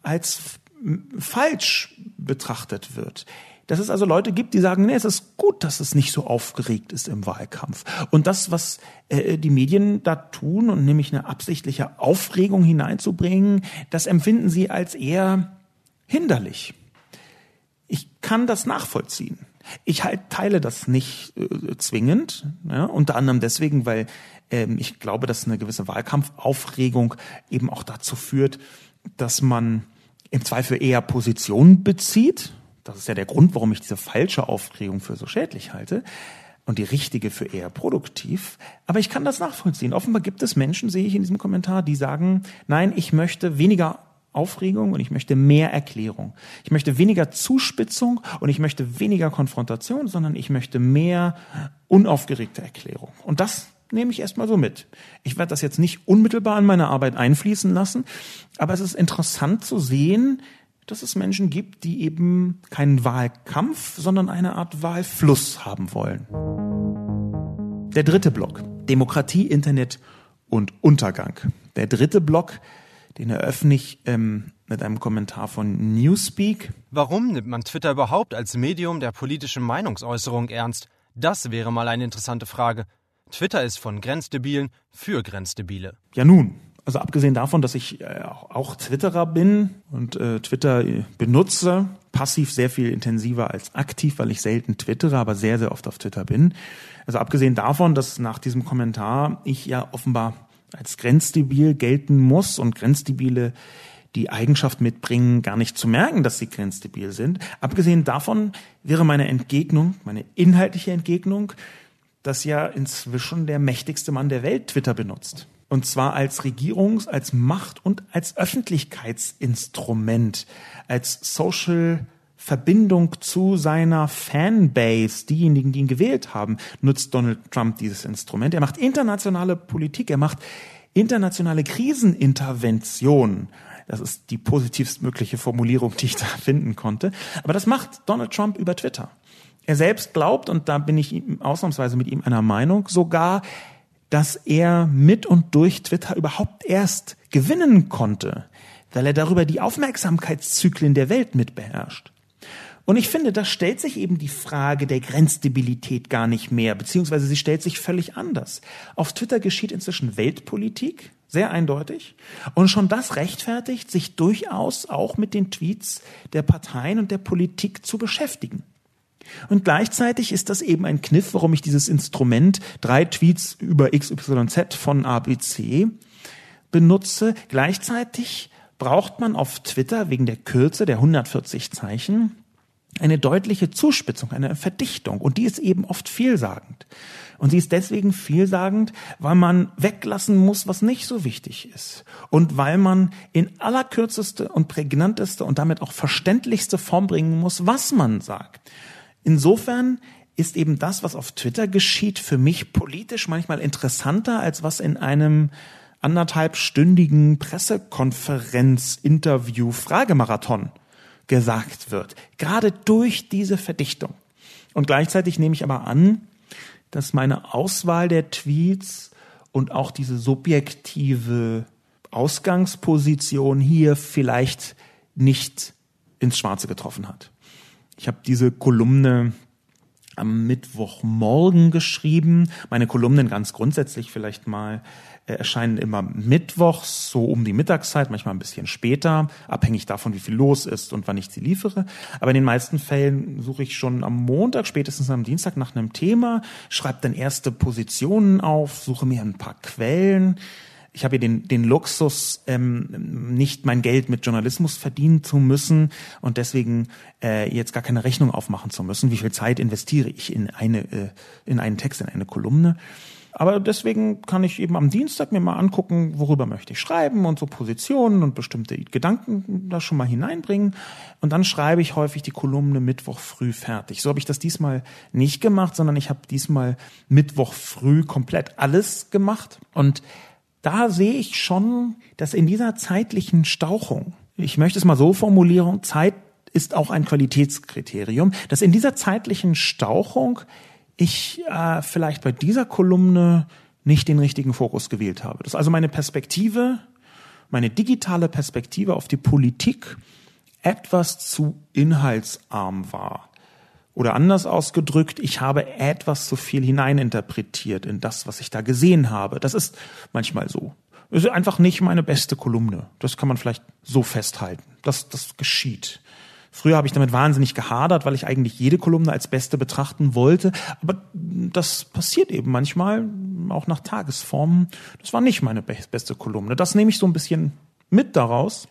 als falsch betrachtet wird. Dass es also Leute gibt, die sagen, nee, es ist gut, dass es nicht so aufgeregt ist im Wahlkampf. Und das, was äh, die Medien da tun und nämlich eine absichtliche Aufregung hineinzubringen, das empfinden sie als eher hinderlich. Ich kann das nachvollziehen. Ich halt teile das nicht äh, zwingend, ja, unter anderem deswegen, weil ähm, ich glaube, dass eine gewisse Wahlkampfaufregung eben auch dazu führt, dass man im Zweifel eher Position bezieht. Das ist ja der Grund, warum ich diese falsche Aufregung für so schädlich halte. und die richtige für eher produktiv. Aber ich kann das nachvollziehen. Offenbar gibt es Menschen, sehe ich in diesem Kommentar, die sagen, nein, ich möchte weniger Aufregung und ich möchte mehr Erklärung. Ich möchte weniger Zuspitzung und ich möchte weniger Konfrontation, sondern ich möchte mehr unaufgeregte Erklärung. Und das nehme ich erstmal so mit. Ich werde das jetzt nicht unmittelbar in meine Arbeit einfließen lassen, aber es ist interessant zu sehen, dass es Menschen gibt, die eben keinen Wahlkampf, sondern eine Art Wahlfluss haben wollen. Der dritte Block. Demokratie, Internet und Untergang. Der dritte Block den eröffne ich ähm, mit einem Kommentar von Newspeak. Warum nimmt man Twitter überhaupt als Medium der politischen Meinungsäußerung ernst? Das wäre mal eine interessante Frage. Twitter ist von Grenzdebilen für Grenzdebile. Ja nun, also abgesehen davon, dass ich äh, auch Twitterer bin und äh, Twitter äh, benutze, passiv sehr viel intensiver als aktiv, weil ich selten twittere, aber sehr, sehr oft auf Twitter bin. Also abgesehen davon, dass nach diesem Kommentar ich ja offenbar als grenzdebil gelten muss und Grenzdebile die Eigenschaft mitbringen, gar nicht zu merken, dass sie grenzdebil sind. Abgesehen davon wäre meine Entgegnung, meine inhaltliche Entgegnung, dass ja inzwischen der mächtigste Mann der Welt Twitter benutzt. Und zwar als Regierungs-, als Macht- und als Öffentlichkeitsinstrument, als Social Verbindung zu seiner Fanbase, diejenigen, die ihn gewählt haben, nutzt Donald Trump dieses Instrument. Er macht internationale Politik, er macht internationale Krisenintervention. Das ist die positivstmögliche Formulierung, die ich da [LAUGHS] finden konnte. Aber das macht Donald Trump über Twitter. Er selbst glaubt, und da bin ich ausnahmsweise mit ihm einer Meinung, sogar, dass er mit und durch Twitter überhaupt erst gewinnen konnte, weil er darüber die Aufmerksamkeitszyklen der Welt mitbeherrscht. Und ich finde, da stellt sich eben die Frage der Grenzdebilität gar nicht mehr, beziehungsweise sie stellt sich völlig anders. Auf Twitter geschieht inzwischen Weltpolitik, sehr eindeutig. Und schon das rechtfertigt, sich durchaus auch mit den Tweets der Parteien und der Politik zu beschäftigen. Und gleichzeitig ist das eben ein Kniff, warum ich dieses Instrument drei Tweets über XYZ von ABC benutze. Gleichzeitig braucht man auf Twitter wegen der Kürze der 140 Zeichen eine deutliche Zuspitzung, eine Verdichtung. Und die ist eben oft vielsagend. Und sie ist deswegen vielsagend, weil man weglassen muss, was nicht so wichtig ist. Und weil man in allerkürzeste und prägnanteste und damit auch verständlichste Form bringen muss, was man sagt. Insofern ist eben das, was auf Twitter geschieht, für mich politisch manchmal interessanter, als was in einem anderthalbstündigen Pressekonferenz, Interview, Fragemarathon gesagt wird. Gerade durch diese Verdichtung. Und gleichzeitig nehme ich aber an, dass meine Auswahl der Tweets und auch diese subjektive Ausgangsposition hier vielleicht nicht ins Schwarze getroffen hat. Ich habe diese Kolumne am Mittwochmorgen geschrieben. Meine Kolumnen ganz grundsätzlich vielleicht mal äh, erscheinen immer mittwochs, so um die Mittagszeit, manchmal ein bisschen später, abhängig davon, wie viel los ist und wann ich sie liefere. Aber in den meisten Fällen suche ich schon am Montag, spätestens am Dienstag nach einem Thema, schreibe dann erste Positionen auf, suche mir ein paar Quellen, ich habe hier den, den Luxus, ähm, nicht mein Geld mit Journalismus verdienen zu müssen und deswegen äh, jetzt gar keine Rechnung aufmachen zu müssen. Wie viel Zeit investiere ich in eine äh, in einen Text, in eine Kolumne? Aber deswegen kann ich eben am Dienstag mir mal angucken, worüber möchte ich schreiben und so Positionen und bestimmte Gedanken da schon mal hineinbringen. Und dann schreibe ich häufig die Kolumne Mittwoch früh fertig. So habe ich das diesmal nicht gemacht, sondern ich habe diesmal Mittwoch früh komplett alles gemacht und da sehe ich schon, dass in dieser zeitlichen Stauchung, ich möchte es mal so formulieren, Zeit ist auch ein Qualitätskriterium, dass in dieser zeitlichen Stauchung ich äh, vielleicht bei dieser Kolumne nicht den richtigen Fokus gewählt habe. Dass also meine Perspektive, meine digitale Perspektive auf die Politik etwas zu inhaltsarm war. Oder anders ausgedrückt, ich habe etwas zu viel hineininterpretiert in das, was ich da gesehen habe. Das ist manchmal so. Das ist einfach nicht meine beste Kolumne. Das kann man vielleicht so festhalten. Das, das geschieht. Früher habe ich damit wahnsinnig gehadert, weil ich eigentlich jede Kolumne als beste betrachten wollte. Aber das passiert eben manchmal, auch nach Tagesformen. Das war nicht meine beste Kolumne. Das nehme ich so ein bisschen mit daraus.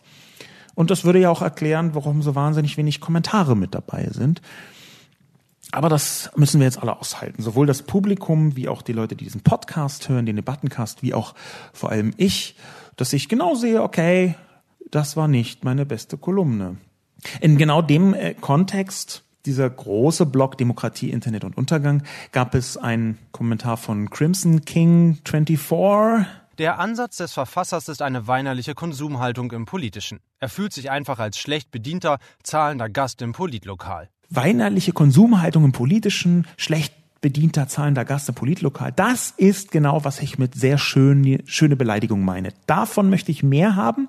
Und das würde ja auch erklären, warum so wahnsinnig wenig Kommentare mit dabei sind. Aber das müssen wir jetzt alle aushalten. Sowohl das Publikum, wie auch die Leute, die diesen Podcast hören, den Debattencast, wie auch vor allem ich, dass ich genau sehe, okay, das war nicht meine beste Kolumne. In genau dem äh, Kontext dieser große Blog Demokratie, Internet und Untergang gab es einen Kommentar von Crimson King 24. Der Ansatz des Verfassers ist eine weinerliche Konsumhaltung im Politischen. Er fühlt sich einfach als schlecht bedienter, zahlender Gast im Politlokal. Weinerliche Konsumhaltung im Politischen, schlecht bedienter, zahlender Gast im Politlokal. Das ist genau, was ich mit sehr schön, schöne Beleidigung meine. Davon möchte ich mehr haben.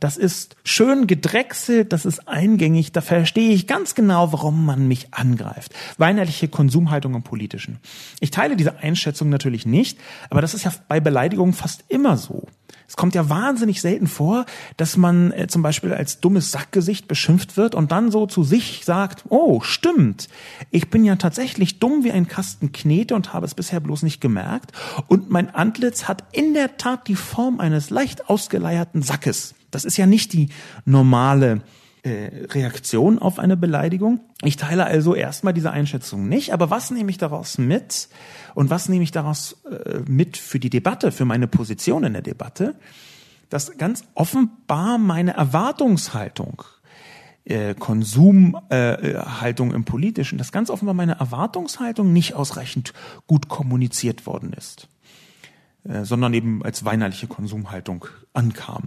Das ist schön gedrechselt, das ist eingängig, da verstehe ich ganz genau, warum man mich angreift. Weinerliche Konsumhaltung im Politischen. Ich teile diese Einschätzung natürlich nicht, aber das ist ja bei Beleidigungen fast immer so. Es kommt ja wahnsinnig selten vor, dass man äh, zum Beispiel als dummes Sackgesicht beschimpft wird und dann so zu sich sagt, oh, stimmt, ich bin ja tatsächlich dumm wie ein Kasten Knete und habe es bisher bloß nicht gemerkt und mein Antlitz hat in der Tat die Form eines leicht ausgeleierten Sackes. Das ist ja nicht die normale äh, Reaktion auf eine Beleidigung. Ich teile also erstmal diese Einschätzung nicht, aber was nehme ich daraus mit und was nehme ich daraus äh, mit für die Debatte, für meine Position in der Debatte, dass ganz offenbar meine Erwartungshaltung äh, Konsumhaltung äh, im Politischen, dass ganz offenbar meine Erwartungshaltung nicht ausreichend gut kommuniziert worden ist, äh, sondern eben als weinerliche Konsumhaltung ankam.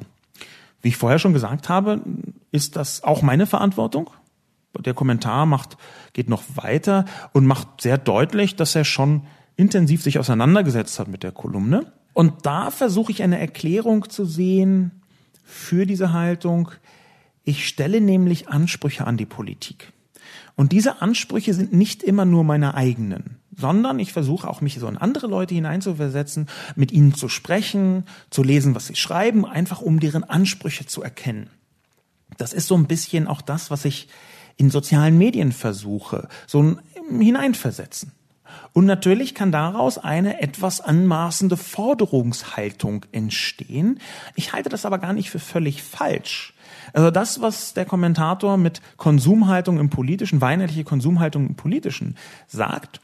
Wie ich vorher schon gesagt habe, ist das auch meine Verantwortung. Der Kommentar macht, geht noch weiter und macht sehr deutlich, dass er schon intensiv sich auseinandergesetzt hat mit der Kolumne. Und da versuche ich eine Erklärung zu sehen für diese Haltung. Ich stelle nämlich Ansprüche an die Politik. Und diese Ansprüche sind nicht immer nur meine eigenen sondern ich versuche auch mich so in andere Leute hineinzuversetzen, mit ihnen zu sprechen, zu lesen, was sie schreiben, einfach um deren Ansprüche zu erkennen. Das ist so ein bisschen auch das, was ich in sozialen Medien versuche, so ein Hineinversetzen. Und natürlich kann daraus eine etwas anmaßende Forderungshaltung entstehen. Ich halte das aber gar nicht für völlig falsch. Also das, was der Kommentator mit Konsumhaltung im Politischen, weinerliche Konsumhaltung im Politischen sagt,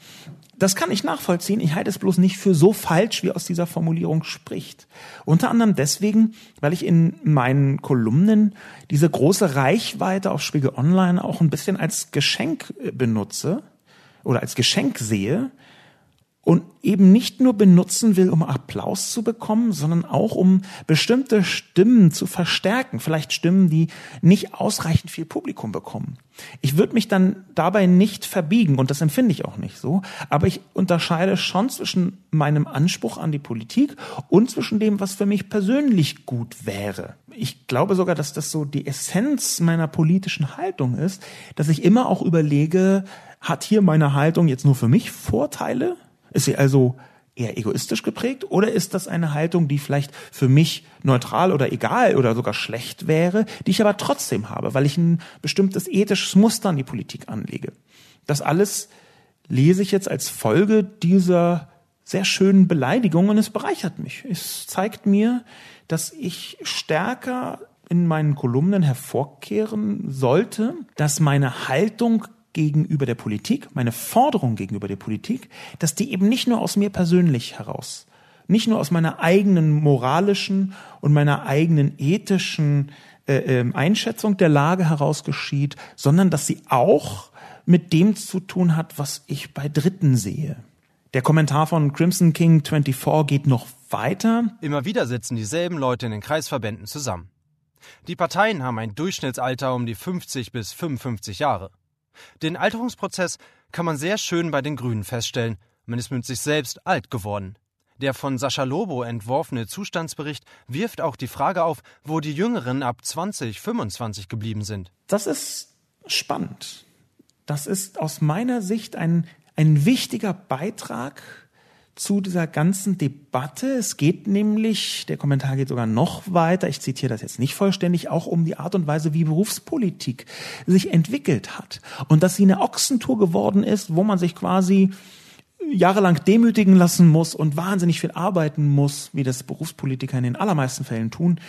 das kann ich nachvollziehen. Ich halte es bloß nicht für so falsch, wie aus dieser Formulierung spricht. Unter anderem deswegen, weil ich in meinen Kolumnen diese große Reichweite auf Spiegel Online auch ein bisschen als Geschenk äh, benutze oder als Geschenk sehe, und eben nicht nur benutzen will, um Applaus zu bekommen, sondern auch um bestimmte Stimmen zu verstärken, vielleicht Stimmen, die nicht ausreichend viel Publikum bekommen. Ich würde mich dann dabei nicht verbiegen und das empfinde ich auch nicht so, aber ich unterscheide schon zwischen meinem Anspruch an die Politik und zwischen dem, was für mich persönlich gut wäre. Ich glaube sogar, dass das so die Essenz meiner politischen Haltung ist, dass ich immer auch überlege, hat hier meine Haltung jetzt nur für mich Vorteile? Ist sie also eher egoistisch geprägt oder ist das eine Haltung, die vielleicht für mich neutral oder egal oder sogar schlecht wäre, die ich aber trotzdem habe, weil ich ein bestimmtes ethisches Muster an die Politik anlege? Das alles lese ich jetzt als Folge dieser sehr schönen Beleidigung und es bereichert mich. Es zeigt mir, dass ich stärker in meinen Kolumnen hervorkehren sollte, dass meine Haltung gegenüber der Politik, meine Forderung gegenüber der Politik, dass die eben nicht nur aus mir persönlich heraus, nicht nur aus meiner eigenen moralischen und meiner eigenen ethischen äh, äh, Einschätzung der Lage heraus geschieht, sondern dass sie auch mit dem zu tun hat, was ich bei Dritten sehe. Der Kommentar von Crimson King 24 geht noch weiter. Immer wieder sitzen dieselben Leute in den Kreisverbänden zusammen. Die Parteien haben ein Durchschnittsalter um die 50 bis 55 Jahre. Den Alterungsprozess kann man sehr schön bei den Grünen feststellen. Man ist mit sich selbst alt geworden. Der von Sascha Lobo entworfene Zustandsbericht wirft auch die Frage auf, wo die Jüngeren ab 20, 25 geblieben sind. Das ist spannend. Das ist aus meiner Sicht ein, ein wichtiger Beitrag zu dieser ganzen Debatte. Es geht nämlich, der Kommentar geht sogar noch weiter, ich zitiere das jetzt nicht vollständig, auch um die Art und Weise, wie Berufspolitik sich entwickelt hat. Und dass sie eine Ochsentour geworden ist, wo man sich quasi jahrelang demütigen lassen muss und wahnsinnig viel arbeiten muss, wie das Berufspolitiker in den allermeisten Fällen tun.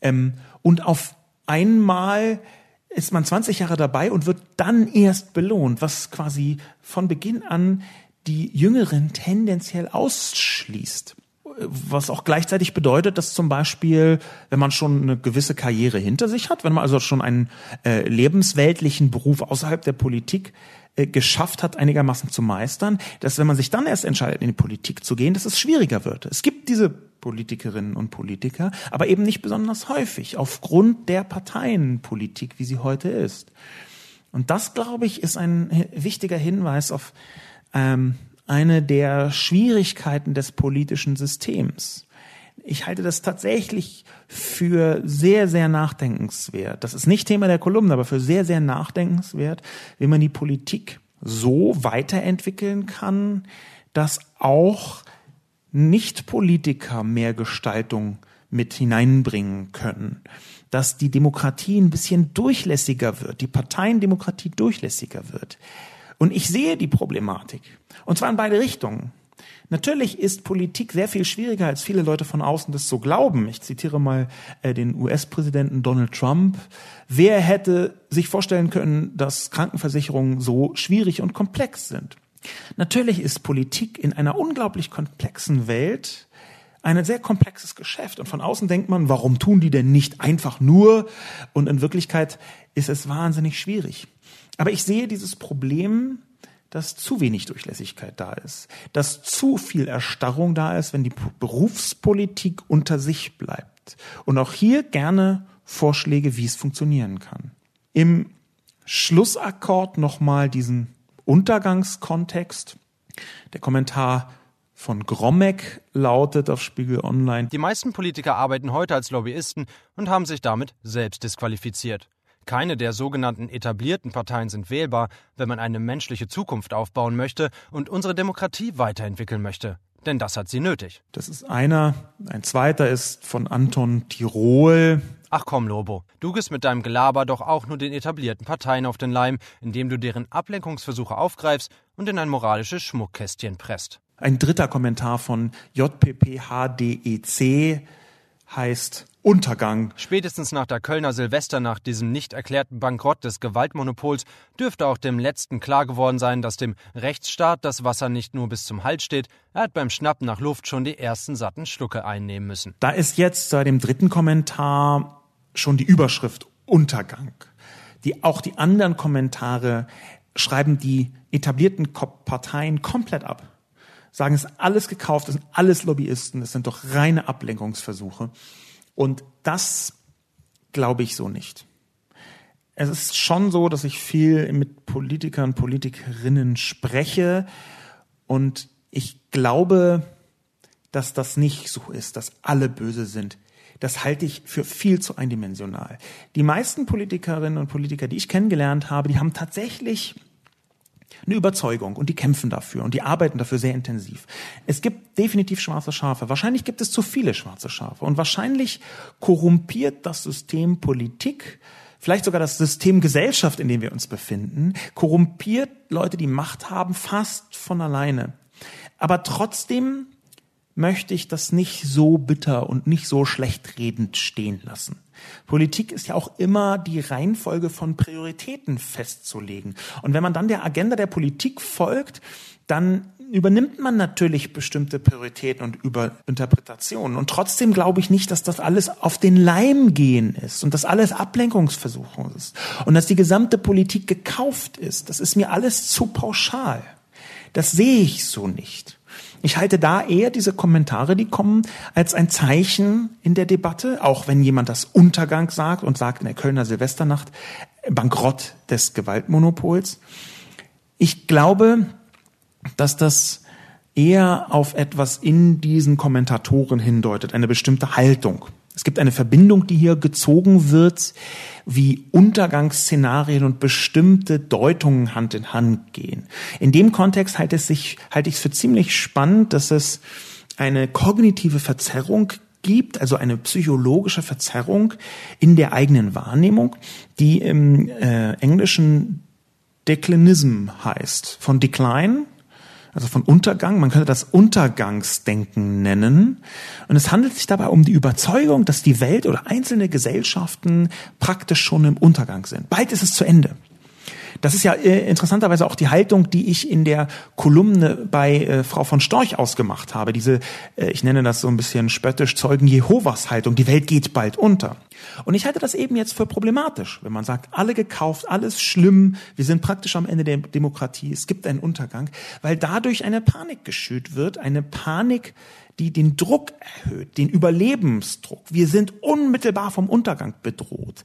Ähm, und auf einmal ist man 20 Jahre dabei und wird dann erst belohnt, was quasi von Beginn an die Jüngeren tendenziell ausschließt. Was auch gleichzeitig bedeutet, dass zum Beispiel, wenn man schon eine gewisse Karriere hinter sich hat, wenn man also schon einen äh, lebensweltlichen Beruf außerhalb der Politik äh, geschafft hat, einigermaßen zu meistern, dass wenn man sich dann erst entscheidet, in die Politik zu gehen, dass es schwieriger wird. Es gibt diese Politikerinnen und Politiker, aber eben nicht besonders häufig aufgrund der Parteienpolitik, wie sie heute ist. Und das, glaube ich, ist ein wichtiger Hinweis auf ähm, eine der Schwierigkeiten des politischen Systems. Ich halte das tatsächlich für sehr, sehr nachdenkenswert. Das ist nicht Thema der Kolumne, aber für sehr, sehr nachdenkenswert, wie man die Politik so weiterentwickeln kann, dass auch Nicht-Politiker mehr Gestaltung mit hineinbringen können, dass die Demokratie ein bisschen durchlässiger wird, die Parteiendemokratie durchlässiger wird. Und ich sehe die Problematik. Und zwar in beide Richtungen. Natürlich ist Politik sehr viel schwieriger, als viele Leute von außen das so glauben. Ich zitiere mal äh, den US-Präsidenten Donald Trump. Wer hätte sich vorstellen können, dass Krankenversicherungen so schwierig und komplex sind? Natürlich ist Politik in einer unglaublich komplexen Welt ein sehr komplexes Geschäft. Und von außen denkt man, warum tun die denn nicht einfach nur? Und in Wirklichkeit ist es wahnsinnig schwierig. Aber ich sehe dieses Problem, dass zu wenig Durchlässigkeit da ist, dass zu viel Erstarrung da ist, wenn die Berufspolitik unter sich bleibt. Und auch hier gerne Vorschläge, wie es funktionieren kann. Im Schlussakkord nochmal diesen Untergangskontext. Der Kommentar von Grommeck lautet auf Spiegel Online. Die meisten Politiker arbeiten heute als Lobbyisten und haben sich damit selbst disqualifiziert. Keine der sogenannten etablierten Parteien sind wählbar, wenn man eine menschliche Zukunft aufbauen möchte und unsere Demokratie weiterentwickeln möchte. Denn das hat sie nötig. Das ist einer. Ein zweiter ist von Anton Tirol. Ach komm, Lobo, du gehst mit deinem Gelaber doch auch nur den etablierten Parteien auf den Leim, indem du deren Ablenkungsversuche aufgreifst und in ein moralisches Schmuckkästchen presst. Ein dritter Kommentar von JPPHDEC heißt Untergang. Spätestens nach der Kölner Silvesternacht, diesem nicht erklärten Bankrott des Gewaltmonopols, dürfte auch dem Letzten klar geworden sein, dass dem Rechtsstaat das Wasser nicht nur bis zum Hals steht, er hat beim Schnappen nach Luft schon die ersten satten Schlucke einnehmen müssen. Da ist jetzt seit dem dritten Kommentar schon die Überschrift Untergang. Die, auch die anderen Kommentare schreiben die etablierten Parteien komplett ab. Sagen, es ist alles gekauft, es sind alles Lobbyisten, es sind doch reine Ablenkungsversuche. Und das glaube ich so nicht. Es ist schon so, dass ich viel mit Politikern, Politikerinnen spreche und ich glaube, dass das nicht so ist, dass alle böse sind. Das halte ich für viel zu eindimensional. Die meisten Politikerinnen und Politiker, die ich kennengelernt habe, die haben tatsächlich eine Überzeugung und die kämpfen dafür und die arbeiten dafür sehr intensiv. Es gibt definitiv schwarze Schafe. Wahrscheinlich gibt es zu viele schwarze Schafe und wahrscheinlich korrumpiert das System Politik, vielleicht sogar das System Gesellschaft, in dem wir uns befinden, korrumpiert Leute, die Macht haben, fast von alleine. Aber trotzdem möchte ich das nicht so bitter und nicht so schlecht redend stehen lassen. Politik ist ja auch immer die Reihenfolge von Prioritäten festzulegen. Und wenn man dann der Agenda der Politik folgt, dann übernimmt man natürlich bestimmte Prioritäten und über Interpretationen. Und trotzdem glaube ich nicht, dass das alles auf den Leim gehen ist und dass alles Ablenkungsversuche ist und dass die gesamte Politik gekauft ist. Das ist mir alles zu pauschal. Das sehe ich so nicht. Ich halte da eher diese Kommentare, die kommen, als ein Zeichen in der Debatte, auch wenn jemand das Untergang sagt und sagt in der Kölner Silvesternacht Bankrott des Gewaltmonopols. Ich glaube, dass das eher auf etwas in diesen Kommentatoren hindeutet, eine bestimmte Haltung. Es gibt eine Verbindung, die hier gezogen wird, wie Untergangsszenarien und bestimmte Deutungen Hand in Hand gehen. In dem Kontext halte, ich es für ziemlich spannend, dass es eine kognitive Verzerrung gibt, also eine psychologische Verzerrung in der eigenen Wahrnehmung, die im äh, Englischen Declinism heißt. Von Decline also von Untergang. Man könnte das Untergangsdenken nennen. Und es handelt sich dabei um die Überzeugung, dass die Welt oder einzelne Gesellschaften praktisch schon im Untergang sind. Bald ist es zu Ende. Das ist ja äh, interessanterweise auch die Haltung, die ich in der Kolumne bei äh, Frau von Storch ausgemacht habe. Diese, äh, ich nenne das so ein bisschen spöttisch, Zeugen Jehovas Haltung. Die Welt geht bald unter. Und ich halte das eben jetzt für problematisch, wenn man sagt, alle gekauft, alles schlimm, wir sind praktisch am Ende der Demokratie, es gibt einen Untergang, weil dadurch eine Panik geschürt wird, eine Panik, die den Druck erhöht, den Überlebensdruck. Wir sind unmittelbar vom Untergang bedroht.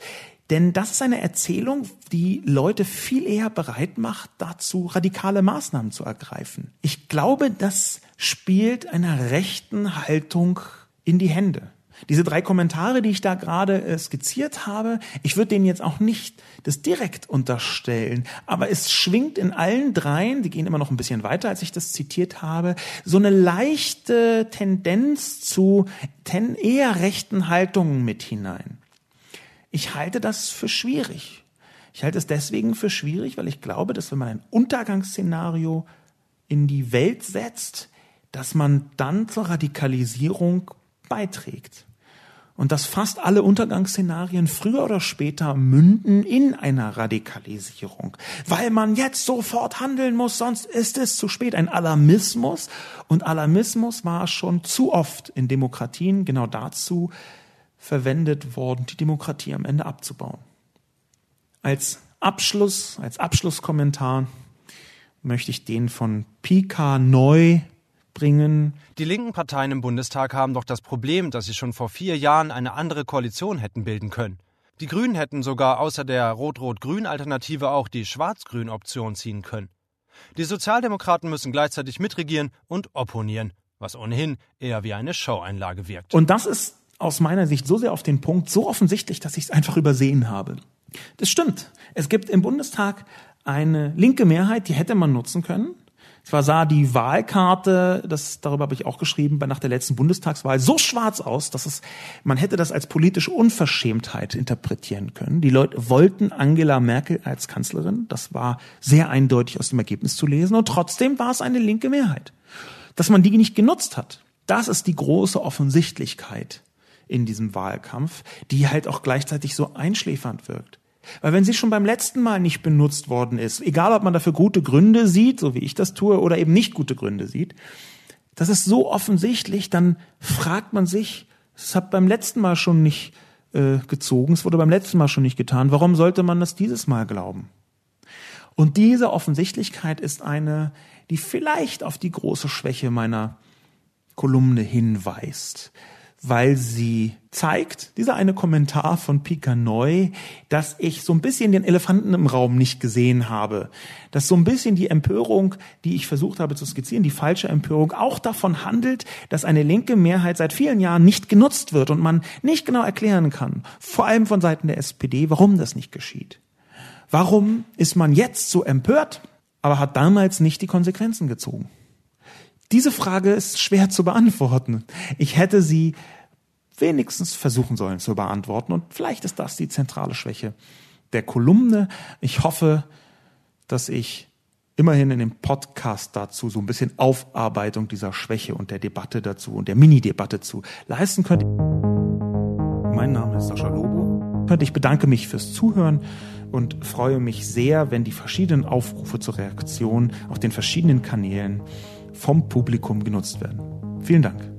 Denn das ist eine Erzählung, die Leute viel eher bereit macht, dazu radikale Maßnahmen zu ergreifen. Ich glaube, das spielt einer rechten Haltung in die Hände. Diese drei Kommentare, die ich da gerade äh, skizziert habe, ich würde denen jetzt auch nicht das direkt unterstellen, aber es schwingt in allen dreien, die gehen immer noch ein bisschen weiter, als ich das zitiert habe, so eine leichte Tendenz zu ten eher rechten Haltungen mit hinein. Ich halte das für schwierig. Ich halte es deswegen für schwierig, weil ich glaube, dass wenn man ein Untergangsszenario in die Welt setzt, dass man dann zur Radikalisierung beiträgt. Und dass fast alle Untergangsszenarien früher oder später münden in einer Radikalisierung. Weil man jetzt sofort handeln muss, sonst ist es zu spät. Ein Alarmismus. Und Alarmismus war schon zu oft in Demokratien genau dazu, verwendet worden, die Demokratie am Ende abzubauen. Als Abschluss, als Abschlusskommentar möchte ich den von Pika neu bringen. Die linken Parteien im Bundestag haben doch das Problem, dass sie schon vor vier Jahren eine andere Koalition hätten bilden können. Die Grünen hätten sogar außer der Rot-Rot-Grün-Alternative auch die Schwarz-Grün-Option ziehen können. Die Sozialdemokraten müssen gleichzeitig mitregieren und opponieren, was ohnehin eher wie eine Showeinlage wirkt. Und das ist aus meiner Sicht so sehr auf den Punkt, so offensichtlich, dass ich es einfach übersehen habe. Das stimmt. Es gibt im Bundestag eine linke Mehrheit, die hätte man nutzen können. Zwar sah die Wahlkarte, das, darüber habe ich auch geschrieben, nach der letzten Bundestagswahl so schwarz aus, dass es, man hätte das als politische Unverschämtheit interpretieren können. Die Leute wollten Angela Merkel als Kanzlerin. Das war sehr eindeutig aus dem Ergebnis zu lesen. Und trotzdem war es eine linke Mehrheit. Dass man die nicht genutzt hat, das ist die große Offensichtlichkeit in diesem Wahlkampf, die halt auch gleichzeitig so einschläfernd wirkt. Weil wenn sie schon beim letzten Mal nicht benutzt worden ist, egal ob man dafür gute Gründe sieht, so wie ich das tue, oder eben nicht gute Gründe sieht, das ist so offensichtlich, dann fragt man sich, es hat beim letzten Mal schon nicht äh, gezogen, es wurde beim letzten Mal schon nicht getan, warum sollte man das dieses Mal glauben? Und diese Offensichtlichkeit ist eine, die vielleicht auf die große Schwäche meiner Kolumne hinweist weil sie zeigt, dieser eine Kommentar von Pika Neu, dass ich so ein bisschen den Elefanten im Raum nicht gesehen habe. Dass so ein bisschen die Empörung, die ich versucht habe zu skizzieren, die falsche Empörung, auch davon handelt, dass eine linke Mehrheit seit vielen Jahren nicht genutzt wird und man nicht genau erklären kann, vor allem von Seiten der SPD, warum das nicht geschieht. Warum ist man jetzt so empört, aber hat damals nicht die Konsequenzen gezogen? Diese Frage ist schwer zu beantworten. Ich hätte sie wenigstens versuchen sollen zu beantworten und vielleicht ist das die zentrale Schwäche der Kolumne. Ich hoffe, dass ich immerhin in dem Podcast dazu so ein bisschen Aufarbeitung dieser Schwäche und der Debatte dazu und der Mini-Debatte zu leisten könnte. Mein Name ist Sascha Lobo. Ich bedanke mich fürs Zuhören und freue mich sehr, wenn die verschiedenen Aufrufe zur Reaktion auf den verschiedenen Kanälen vom Publikum genutzt werden. Vielen Dank.